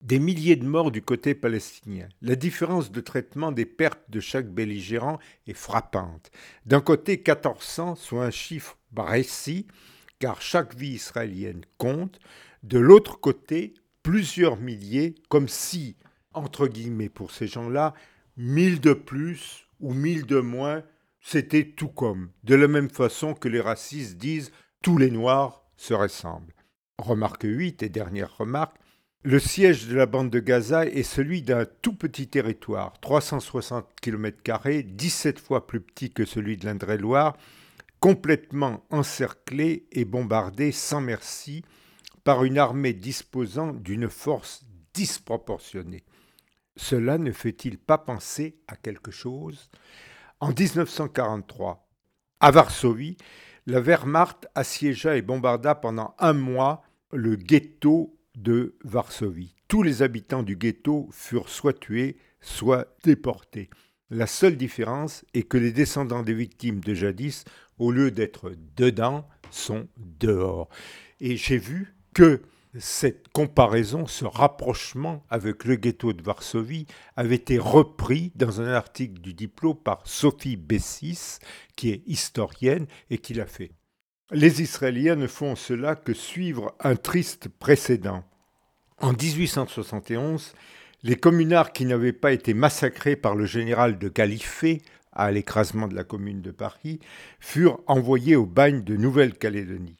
Des milliers de morts du côté palestinien. La différence de traitement des pertes de chaque belligérant est frappante. D'un côté, 1400, soit un chiffre précis, car chaque vie israélienne compte. De l'autre côté, plusieurs milliers, comme si entre guillemets, pour ces gens-là, mille de plus ou mille de moins, c'était tout comme, de la même façon que les racistes disent tous les noirs se ressemblent. Remarque 8 et dernière remarque, le siège de la bande de Gaza est celui d'un tout petit territoire, 360 km, 17 fois plus petit que celui de l'Indre-et-Loire, complètement encerclé et bombardé sans merci par une armée disposant d'une force disproportionnée. Cela ne fait-il pas penser à quelque chose? En 1943, à Varsovie, la Wehrmacht assiégea et bombarda pendant un mois le ghetto de Varsovie. Tous les habitants du ghetto furent soit tués, soit déportés. La seule différence est que les descendants des victimes de jadis, au lieu d'être dedans, sont dehors. Et j'ai vu que cette comparaison, ce rapprochement avec le ghetto de Varsovie avait été repris dans un article du diplôme par Sophie Bessis, qui est historienne et qui l'a fait. Les Israéliens ne font cela que suivre un triste précédent. En 1871, les communards qui n'avaient pas été massacrés par le général de Galifet à l'écrasement de la commune de Paris furent envoyés au bagne de Nouvelle-Calédonie.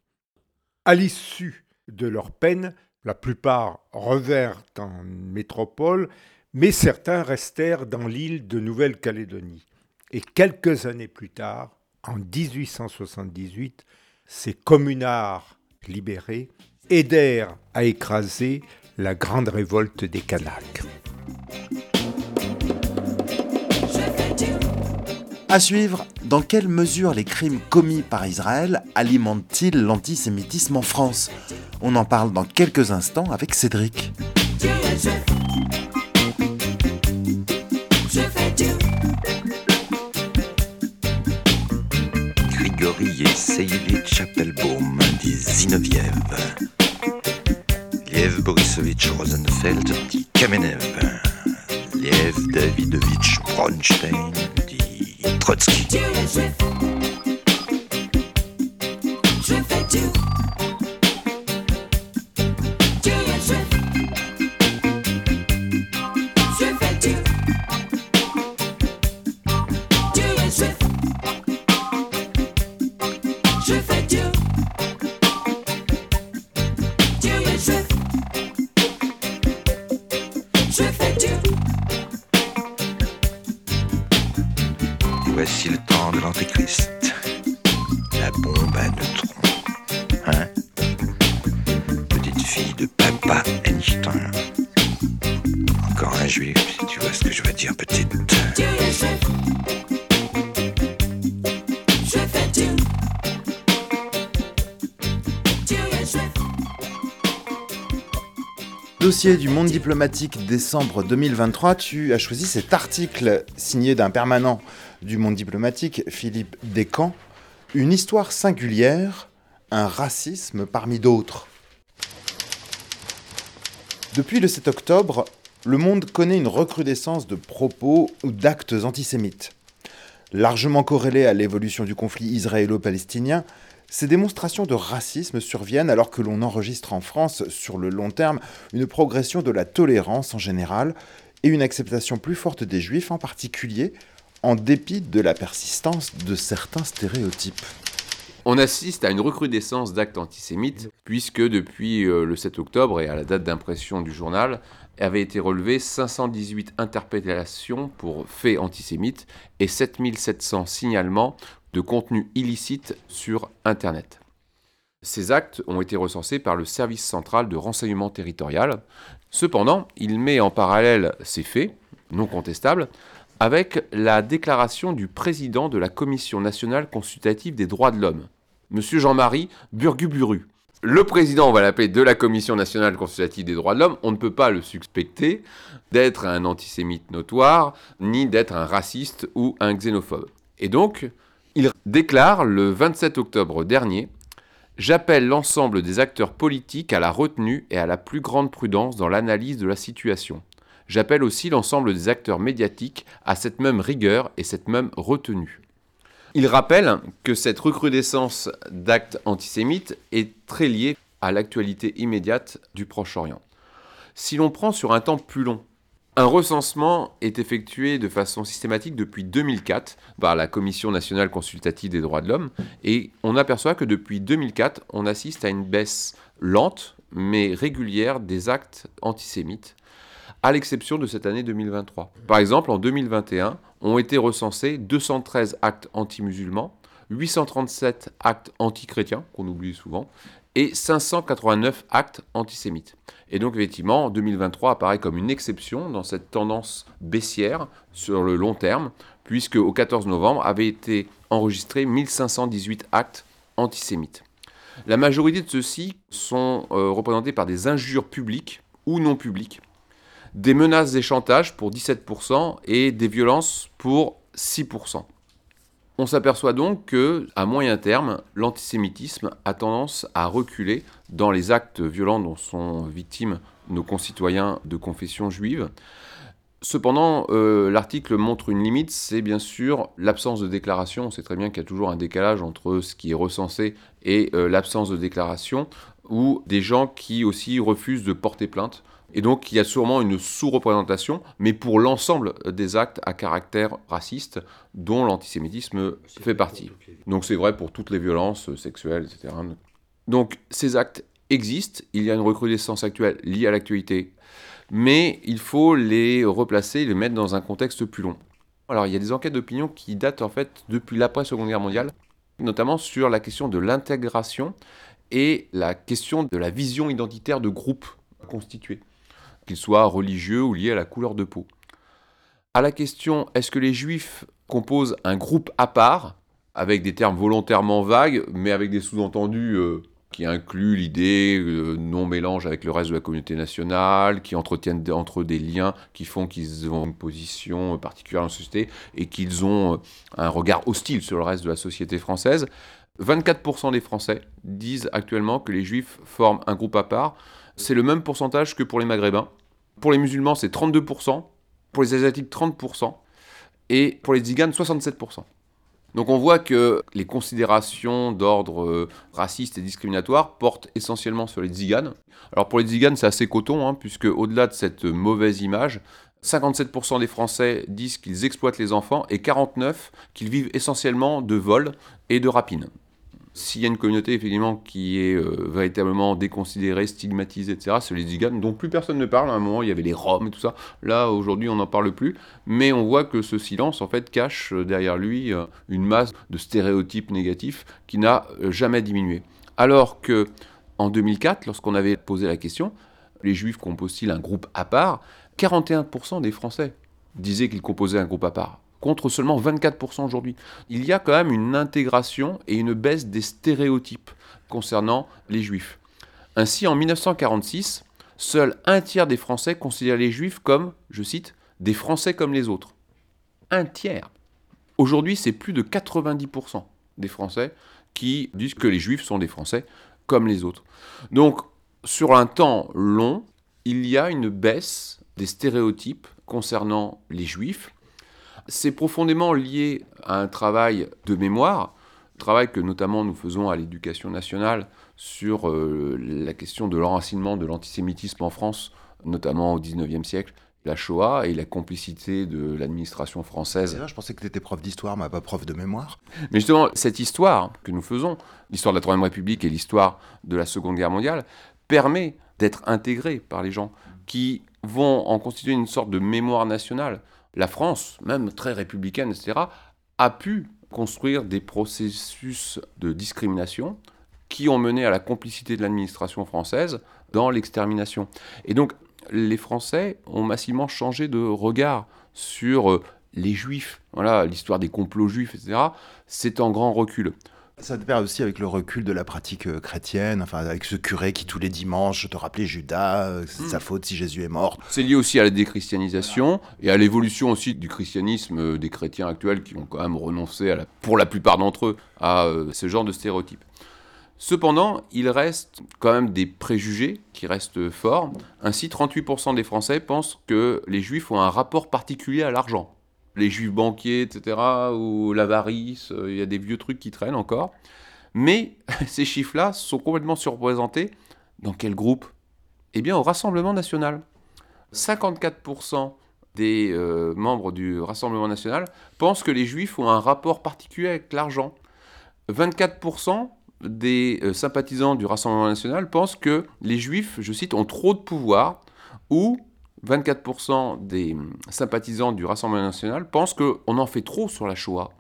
À l'issue de leur peine. La plupart revinrent en métropole, mais certains restèrent dans l'île de Nouvelle-Calédonie. Et quelques années plus tard, en 1878, ces communards libérés aidèrent à écraser la grande révolte des Kanaks. À suivre, dans quelle mesure les crimes commis par Israël alimentent-ils l'antisémitisme en France? On en parle dans quelques instants avec Cédric. Grigory Yeseyevitch Appelbaum dit Zinoviev. Liev Borisovitch Rosenfeld dit Kamenev. Liev Davidovitch Bronstein Trotsky. Je Du Monde diplomatique décembre 2023, tu as choisi cet article signé d'un permanent du Monde diplomatique, Philippe Descamps, Une histoire singulière, un racisme parmi d'autres. Depuis le 7 octobre, le monde connaît une recrudescence de propos ou d'actes antisémites. Largement corrélés à l'évolution du conflit israélo-palestinien, ces démonstrations de racisme surviennent alors que l'on enregistre en France, sur le long terme, une progression de la tolérance en général et une acceptation plus forte des juifs en particulier, en dépit de la persistance de certains stéréotypes. On assiste à une recrudescence d'actes antisémites, puisque depuis euh, le 7 octobre et à la date d'impression du journal, avaient été relevées 518 interpellations pour faits antisémites et 7700 signalements de contenu illicite sur Internet. Ces actes ont été recensés par le Service central de renseignement territorial. Cependant, il met en parallèle ces faits, non contestables, avec la déclaration du président de la Commission nationale consultative des droits de l'homme, M. Jean-Marie Burguburu. Le président, on va l'appeler, de la Commission nationale consultative des droits de l'homme, on ne peut pas le suspecter d'être un antisémite notoire, ni d'être un raciste ou un xénophobe. Et donc, il déclare le 27 octobre dernier J'appelle l'ensemble des acteurs politiques à la retenue et à la plus grande prudence dans l'analyse de la situation. J'appelle aussi l'ensemble des acteurs médiatiques à cette même rigueur et cette même retenue. Il rappelle que cette recrudescence d'actes antisémites est très liée à l'actualité immédiate du Proche-Orient. Si l'on prend sur un temps plus long, un recensement est effectué de façon systématique depuis 2004 par la Commission nationale consultative des droits de l'homme et on aperçoit que depuis 2004, on assiste à une baisse lente mais régulière des actes antisémites, à l'exception de cette année 2023. Par exemple, en 2021, ont été recensés 213 actes anti-musulmans, 837 actes anti-chrétiens, qu'on oublie souvent, et 589 actes antisémites. Et donc effectivement, 2023 apparaît comme une exception dans cette tendance baissière sur le long terme, puisque au 14 novembre avaient été enregistrés 1518 actes antisémites. La majorité de ceux-ci sont euh, représentés par des injures publiques ou non publiques, des menaces et chantages pour 17% et des violences pour 6%. On s'aperçoit donc que, à moyen terme, l'antisémitisme a tendance à reculer dans les actes violents dont sont victimes nos concitoyens de confession juive. Cependant, euh, l'article montre une limite, c'est bien sûr l'absence de déclaration. On sait très bien qu'il y a toujours un décalage entre ce qui est recensé et euh, l'absence de déclaration, ou des gens qui aussi refusent de porter plainte et donc il y a sûrement une sous-représentation, mais pour l'ensemble des actes à caractère raciste dont l'antisémitisme fait partie. Donc c'est vrai pour toutes les violences sexuelles, etc. Donc ces actes existent, il y a une recrudescence actuelle liée à l'actualité, mais il faut les replacer, les mettre dans un contexte plus long. Alors il y a des enquêtes d'opinion qui datent en fait depuis l'après-seconde guerre mondiale, notamment sur la question de l'intégration et la question de la vision identitaire de groupes constitués qu'ils soient religieux ou liés à la couleur de peau. À la question est-ce que les juifs composent un groupe à part, avec des termes volontairement vagues, mais avec des sous-entendus euh, qui incluent l'idée de non-mélange avec le reste de la communauté nationale, qui entretiennent entre eux des liens qui font qu'ils ont une position particulière dans la société et qu'ils ont euh, un regard hostile sur le reste de la société française? 24% des Français disent actuellement que les juifs forment un groupe à part. C'est le même pourcentage que pour les Maghrébins. Pour les musulmans, c'est 32%. Pour les Asiatiques, 30%. Et pour les Tziganes, 67%. Donc on voit que les considérations d'ordre euh, raciste et discriminatoire portent essentiellement sur les Tziganes. Alors pour les Tziganes, c'est assez coton, hein, puisque au-delà de cette mauvaise image, 57% des Français disent qu'ils exploitent les enfants et 49% qu'ils vivent essentiellement de vols et de rapines. S'il y a une communauté effectivement qui est euh, véritablement déconsidérée, stigmatisée, etc., c'est les Ziganes, dont plus personne ne parle. À un moment, il y avait les Roms et tout ça. Là, aujourd'hui, on n'en parle plus. Mais on voit que ce silence, en fait, cache euh, derrière lui euh, une masse de stéréotypes négatifs qui n'a jamais diminué. Alors que, en 2004, lorsqu'on avait posé la question, les juifs composent-ils un groupe à part? 41% des Français disaient qu'ils composaient un groupe à part, contre seulement 24% aujourd'hui. Il y a quand même une intégration et une baisse des stéréotypes concernant les juifs. Ainsi, en 1946, seul un tiers des Français considèrent les juifs comme, je cite, des Français comme les autres. Un tiers. Aujourd'hui, c'est plus de 90% des Français qui disent que les juifs sont des Français comme les autres. Donc, sur un temps long, il y a une baisse des stéréotypes concernant les juifs. C'est profondément lié à un travail de mémoire, travail que notamment nous faisons à l'éducation nationale sur euh, la question de l'enracinement de l'antisémitisme en France, notamment au XIXe siècle, la Shoah et la complicité de l'administration française. je pensais que tu étais prof d'histoire, mais pas prof de mémoire. Mais justement, cette histoire que nous faisons, l'histoire de la Troisième République et l'histoire de la Seconde Guerre mondiale, permet d'être intégrée par les gens qui vont en constituer une sorte de mémoire nationale. La France, même très républicaine, etc., a pu construire des processus de discrimination qui ont mené à la complicité de l'administration française dans l'extermination. Et donc, les Français ont massivement changé de regard sur euh, les Juifs. Voilà, l'histoire des complots juifs, etc. C'est en grand recul. Ça te perd aussi avec le recul de la pratique euh, chrétienne, enfin avec ce curé qui tous les dimanches te rappelait Judas, euh, c'est sa hmm. faute si Jésus est mort. C'est lié aussi à la déchristianisation et à l'évolution aussi du christianisme euh, des chrétiens actuels qui ont quand même renoncé, à pour la plupart d'entre eux, à ce genre de stéréotypes. Cependant, il reste quand même des préjugés qui restent forts. Ainsi, 38% des Français pensent que les Juifs ont un rapport particulier à l'argent les juifs banquiers, etc., ou l'avarice, euh, il y a des vieux trucs qui traînent encore. Mais ces chiffres-là sont complètement surreprésentés dans quel groupe? Eh bien au Rassemblement national. 54% des euh, membres du Rassemblement national pensent que les juifs ont un rapport particulier avec l'argent. 24% des euh, sympathisants du Rassemblement national pensent que les juifs, je cite, ont trop de pouvoir ou 24% des sympathisants du Rassemblement national pensent qu'on en fait trop sur la Shoah.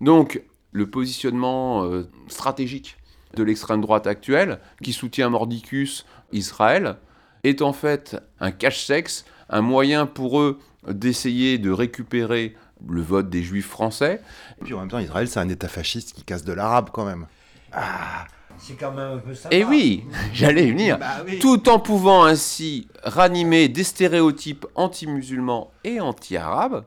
Donc, le positionnement euh, stratégique de l'extrême droite actuelle, qui soutient Mordicus Israël, est en fait un cache-sexe, un moyen pour eux d'essayer de récupérer le vote des juifs français. Et puis en même temps, Israël, c'est un État fasciste qui casse de l'arabe quand même. Ah c'est quand même un peu ça. Et oui, j'allais y venir. Bah Tout en pouvant ainsi ranimer des stéréotypes anti-musulmans et anti-arabes,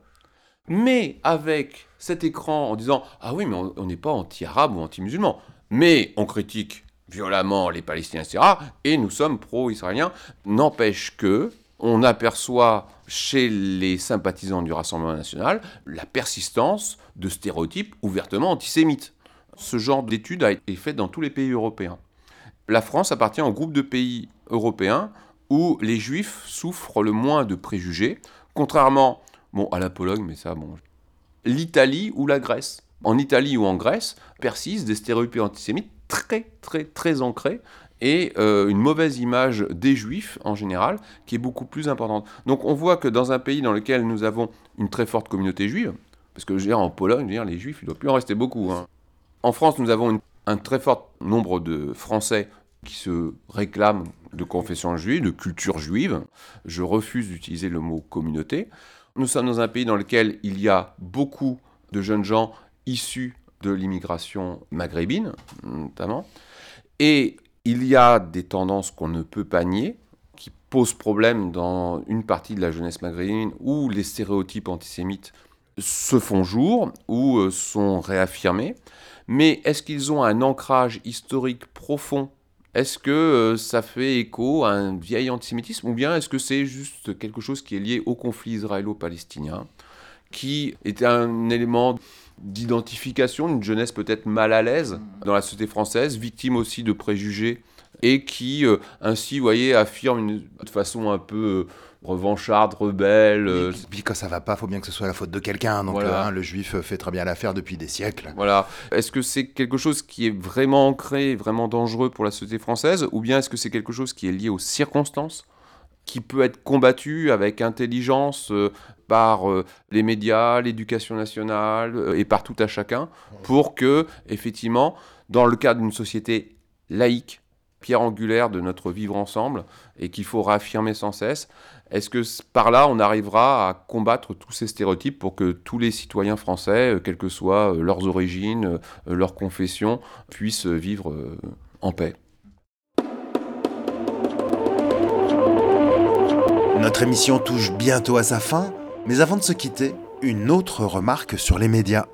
mais avec cet écran en disant Ah oui, mais on n'est pas anti-arabe ou anti-musulman, mais on critique violemment les Palestiniens, etc., et nous sommes pro-israéliens, n'empêche que on aperçoit chez les sympathisants du Rassemblement national la persistance de stéréotypes ouvertement antisémites. Ce genre d'étude a été fait dans tous les pays européens. La France appartient au groupe de pays européens où les juifs souffrent le moins de préjugés, contrairement bon, à la Pologne, mais ça, bon, l'Italie ou la Grèce. En Italie ou en Grèce persistent des stéréotypes antisémites très, très, très ancrés et euh, une mauvaise image des juifs en général qui est beaucoup plus importante. Donc on voit que dans un pays dans lequel nous avons une très forte communauté juive, parce que je veux dire, en Pologne, dire, les juifs, il ne doit plus en rester beaucoup. Hein. En France, nous avons un très fort nombre de Français qui se réclament de confession juive, de culture juive. Je refuse d'utiliser le mot communauté. Nous sommes dans un pays dans lequel il y a beaucoup de jeunes gens issus de l'immigration maghrébine, notamment. Et il y a des tendances qu'on ne peut pas nier, qui posent problème dans une partie de la jeunesse maghrébine où les stéréotypes antisémites se font jour ou euh, sont réaffirmés mais est-ce qu'ils ont un ancrage historique profond? Est-ce que euh, ça fait écho à un vieil antisémitisme? Ou bien est-ce que c'est juste quelque chose qui est lié au conflit israélo-palestinien, qui est un élément d'identification d'une jeunesse peut-être mal à l'aise dans la société française, victime aussi de préjugés, et qui euh, ainsi, vous voyez, affirme de façon un peu... Euh, revancharde, rebelle. Et euh, puis, quand ça va pas, faut bien que ce soit la faute de quelqu'un. Donc hein, le juif fait très bien l'affaire depuis des siècles. Voilà. Est-ce que c'est quelque chose qui est vraiment ancré, vraiment dangereux pour la société française, ou bien est-ce que c'est quelque chose qui est lié aux circonstances qui peut être combattu avec intelligence euh, par euh, les médias, l'éducation nationale et par tout à chacun, pour que, effectivement, dans le cadre d'une société laïque, pierre angulaire de notre vivre ensemble et qu'il faut réaffirmer sans cesse. Est-ce que par là, on arrivera à combattre tous ces stéréotypes pour que tous les citoyens français, euh, quelles que soient euh, leurs origines, euh, leurs confessions, puissent vivre en paix? Notre émission touche bientôt à sa fin, mais avant de se quitter, une autre remarque sur les médias.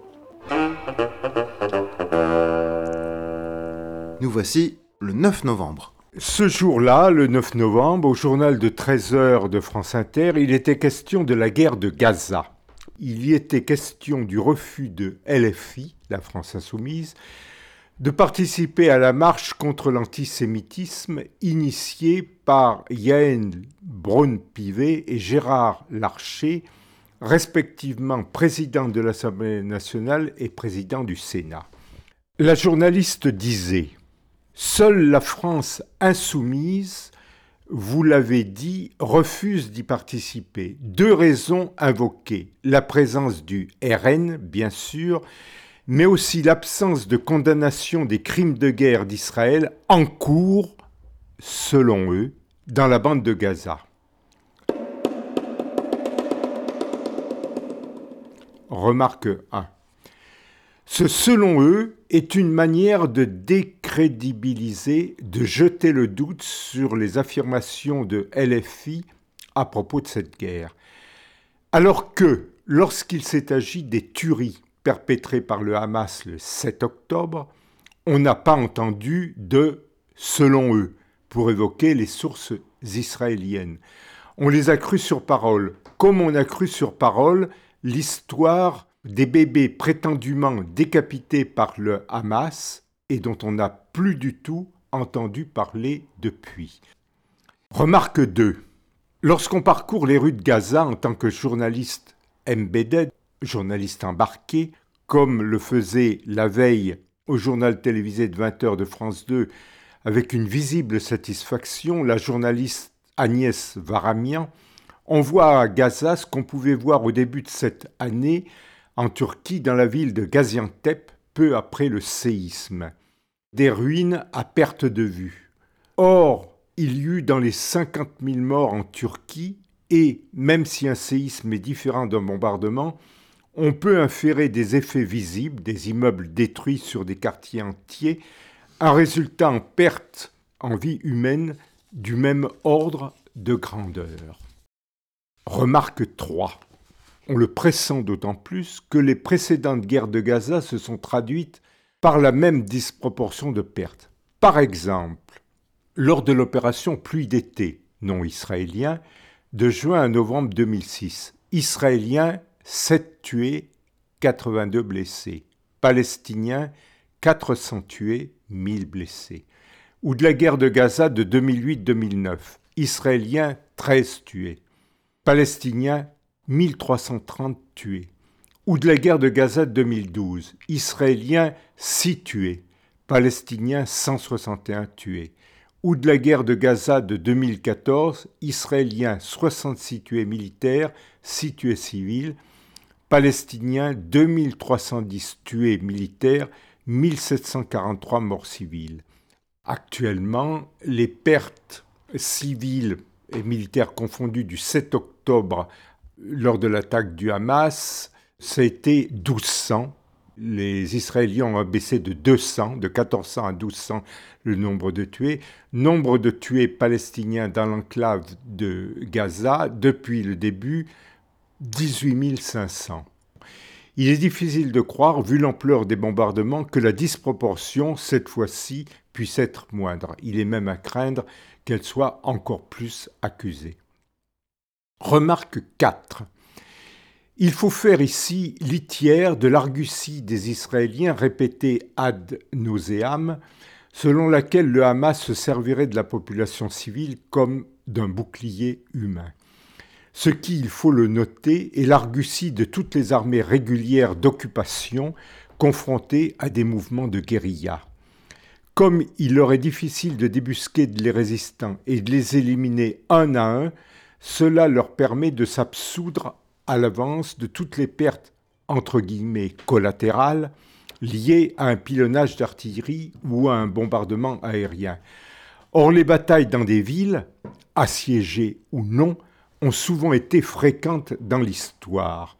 Nous voici le 9 novembre. Ce jour-là, le 9 novembre, au journal de 13h de France Inter, il était question de la guerre de Gaza. Il y était question du refus de LFI, la France insoumise, de participer à la marche contre l'antisémitisme initiée par Yael Braun-Pivet et Gérard Larcher, respectivement président de l'Assemblée nationale et président du Sénat. La journaliste disait Seule la France insoumise, vous l'avez dit, refuse d'y participer. Deux raisons invoquées. La présence du RN, bien sûr, mais aussi l'absence de condamnation des crimes de guerre d'Israël en cours, selon eux, dans la bande de Gaza. Remarque 1. Ce selon eux est une manière de décrédibiliser, de jeter le doute sur les affirmations de LFI à propos de cette guerre. Alors que, lorsqu'il s'est agi des tueries perpétrées par le Hamas le 7 octobre, on n'a pas entendu de selon eux pour évoquer les sources israéliennes. On les a crus sur parole, comme on a cru sur parole l'histoire des bébés prétendument décapités par le Hamas et dont on n'a plus du tout entendu parler depuis. Remarque 2. Lorsqu'on parcourt les rues de Gaza en tant que journaliste embedded, journaliste embarqué, comme le faisait la veille au journal télévisé de 20h de France 2, avec une visible satisfaction, la journaliste Agnès Varamian, on voit à Gaza ce qu'on pouvait voir au début de cette année en Turquie, dans la ville de Gaziantep, peu après le séisme. Des ruines à perte de vue. Or, il y eut dans les 50 000 morts en Turquie, et même si un séisme est différent d'un bombardement, on peut inférer des effets visibles, des immeubles détruits sur des quartiers entiers, un résultat en perte en vie humaine du même ordre de grandeur. Remarque 3. On le pressent d'autant plus que les précédentes guerres de Gaza se sont traduites par la même disproportion de pertes. Par exemple, lors de l'opération Pluie d'été, non israélien, de juin à novembre 2006, Israéliens 7 tués, 82 blessés. Palestiniens 400 tués, 1000 blessés. Ou de la guerre de Gaza de 2008-2009, Israéliens 13 tués. Palestiniens 1330 tués. Ou de la guerre de Gaza de 2012, Israéliens 6 tués, Palestiniens 161 tués. Ou de la guerre de Gaza de 2014, Israéliens 66 tués militaires, 6 tués civils, Palestiniens 2310 tués militaires, 1743 morts civils. Actuellement, les pertes civiles et militaires confondues du 7 octobre lors de l'attaque du Hamas, été 1200. Les Israéliens ont baissé de 200, de 1400 à 1200 le nombre de tués. Nombre de tués palestiniens dans l'enclave de Gaza depuis le début, 18 500. Il est difficile de croire, vu l'ampleur des bombardements, que la disproportion, cette fois-ci, puisse être moindre. Il est même à craindre qu'elle soit encore plus accusée. Remarque 4. Il faut faire ici litière de l'argutie des Israéliens répétée ad nauseam, selon laquelle le Hamas se servirait de la population civile comme d'un bouclier humain. Ce qui, il faut le noter, est l'argutie de toutes les armées régulières d'occupation confrontées à des mouvements de guérilla. Comme il leur est difficile de débusquer les résistants et de les éliminer un à un, cela leur permet de s'absoudre à l'avance de toutes les pertes entre guillemets collatérales liées à un pilonnage d'artillerie ou à un bombardement aérien. Or, les batailles dans des villes, assiégées ou non, ont souvent été fréquentes dans l'histoire.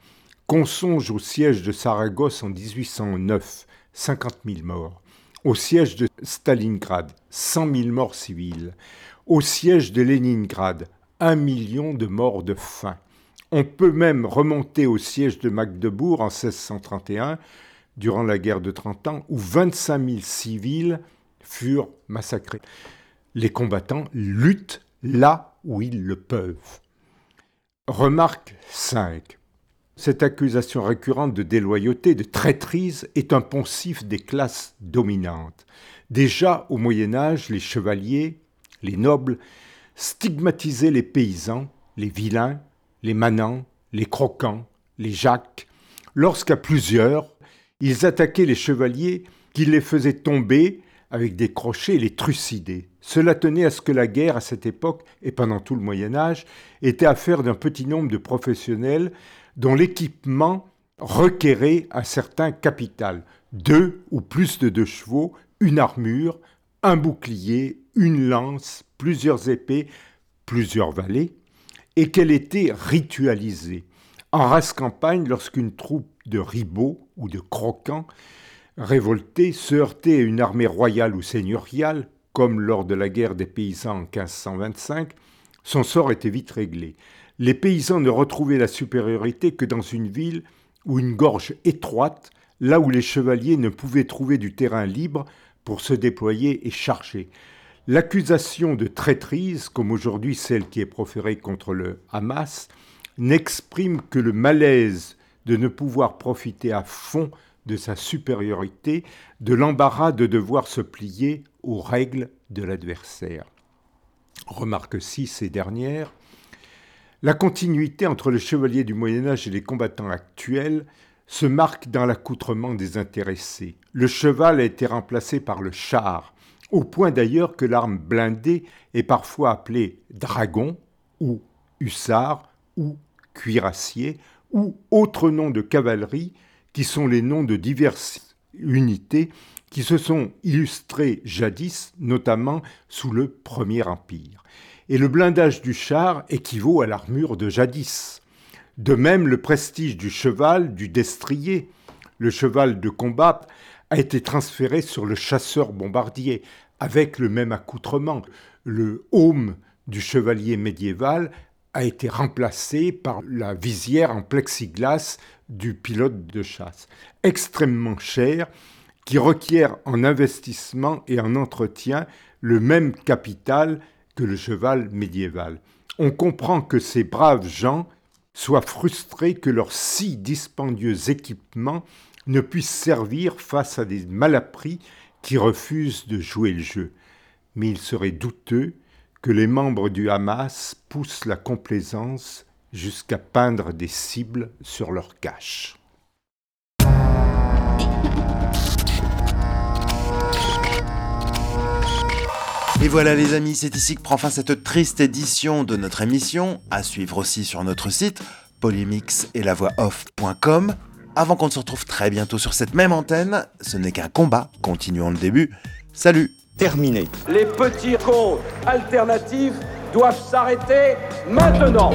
Qu'on songe au siège de Saragosse en 1809, 50 000 morts, au siège de Stalingrad, 100 000 morts civils, au siège de Leningrad, un million de morts de faim. On peut même remonter au siège de Magdebourg en 1631, durant la guerre de Trente Ans, où 25 000 civils furent massacrés. Les combattants luttent là où ils le peuvent. Remarque 5. Cette accusation récurrente de déloyauté, de traîtrise, est un poncif des classes dominantes. Déjà au Moyen Âge, les chevaliers, les nobles, stigmatisaient les paysans, les vilains, les manants, les croquants, les jacques, lorsqu'à plusieurs, ils attaquaient les chevaliers qui les faisaient tomber avec des crochets et les trucidaient. Cela tenait à ce que la guerre à cette époque et pendant tout le Moyen Âge était affaire d'un petit nombre de professionnels dont l'équipement requérait un certain capital, deux ou plus de deux chevaux, une armure, un bouclier, une lance, plusieurs épées, plusieurs valets, et qu'elle était ritualisée. En race campagne, lorsqu'une troupe de ribots ou de croquants révoltés se heurtait à une armée royale ou seigneuriale, comme lors de la guerre des paysans en 1525, son sort était vite réglé les paysans ne retrouvaient la supériorité que dans une ville ou une gorge étroite, là où les chevaliers ne pouvaient trouver du terrain libre pour se déployer et charger. L'accusation de traîtrise, comme aujourd'hui celle qui est proférée contre le Hamas, n'exprime que le malaise de ne pouvoir profiter à fond de sa supériorité, de l'embarras de devoir se plier aux règles de l'adversaire. Remarque 6 et dernière, la continuité entre les chevaliers du Moyen Âge et les combattants actuels se marque dans l'accoutrement des intéressés. Le cheval a été remplacé par le char, au point d'ailleurs que l'arme blindée est parfois appelée dragon ou hussard ou cuirassier ou autres noms de cavalerie qui sont les noms de diverses unités qui se sont illustrées jadis, notamment sous le Premier Empire et le blindage du char équivaut à l'armure de jadis. De même, le prestige du cheval, du destrier, le cheval de combat, a été transféré sur le chasseur bombardier, avec le même accoutrement. Le haume du chevalier médiéval a été remplacé par la visière en plexiglas du pilote de chasse, extrêmement cher, qui requiert en investissement et en entretien le même capital que le cheval médiéval. On comprend que ces braves gens soient frustrés que leurs si dispendieux équipements ne puissent servir face à des malappris qui refusent de jouer le jeu. Mais il serait douteux que les membres du Hamas poussent la complaisance jusqu'à peindre des cibles sur leur cache. Et voilà les amis, c'est ici que prend fin cette triste édition de notre émission, à suivre aussi sur notre site polymix Avant qu'on ne se retrouve très bientôt sur cette même antenne, ce n'est qu'un combat, continuons le début. Salut Terminé. Les petits comptes alternatifs doivent s'arrêter maintenant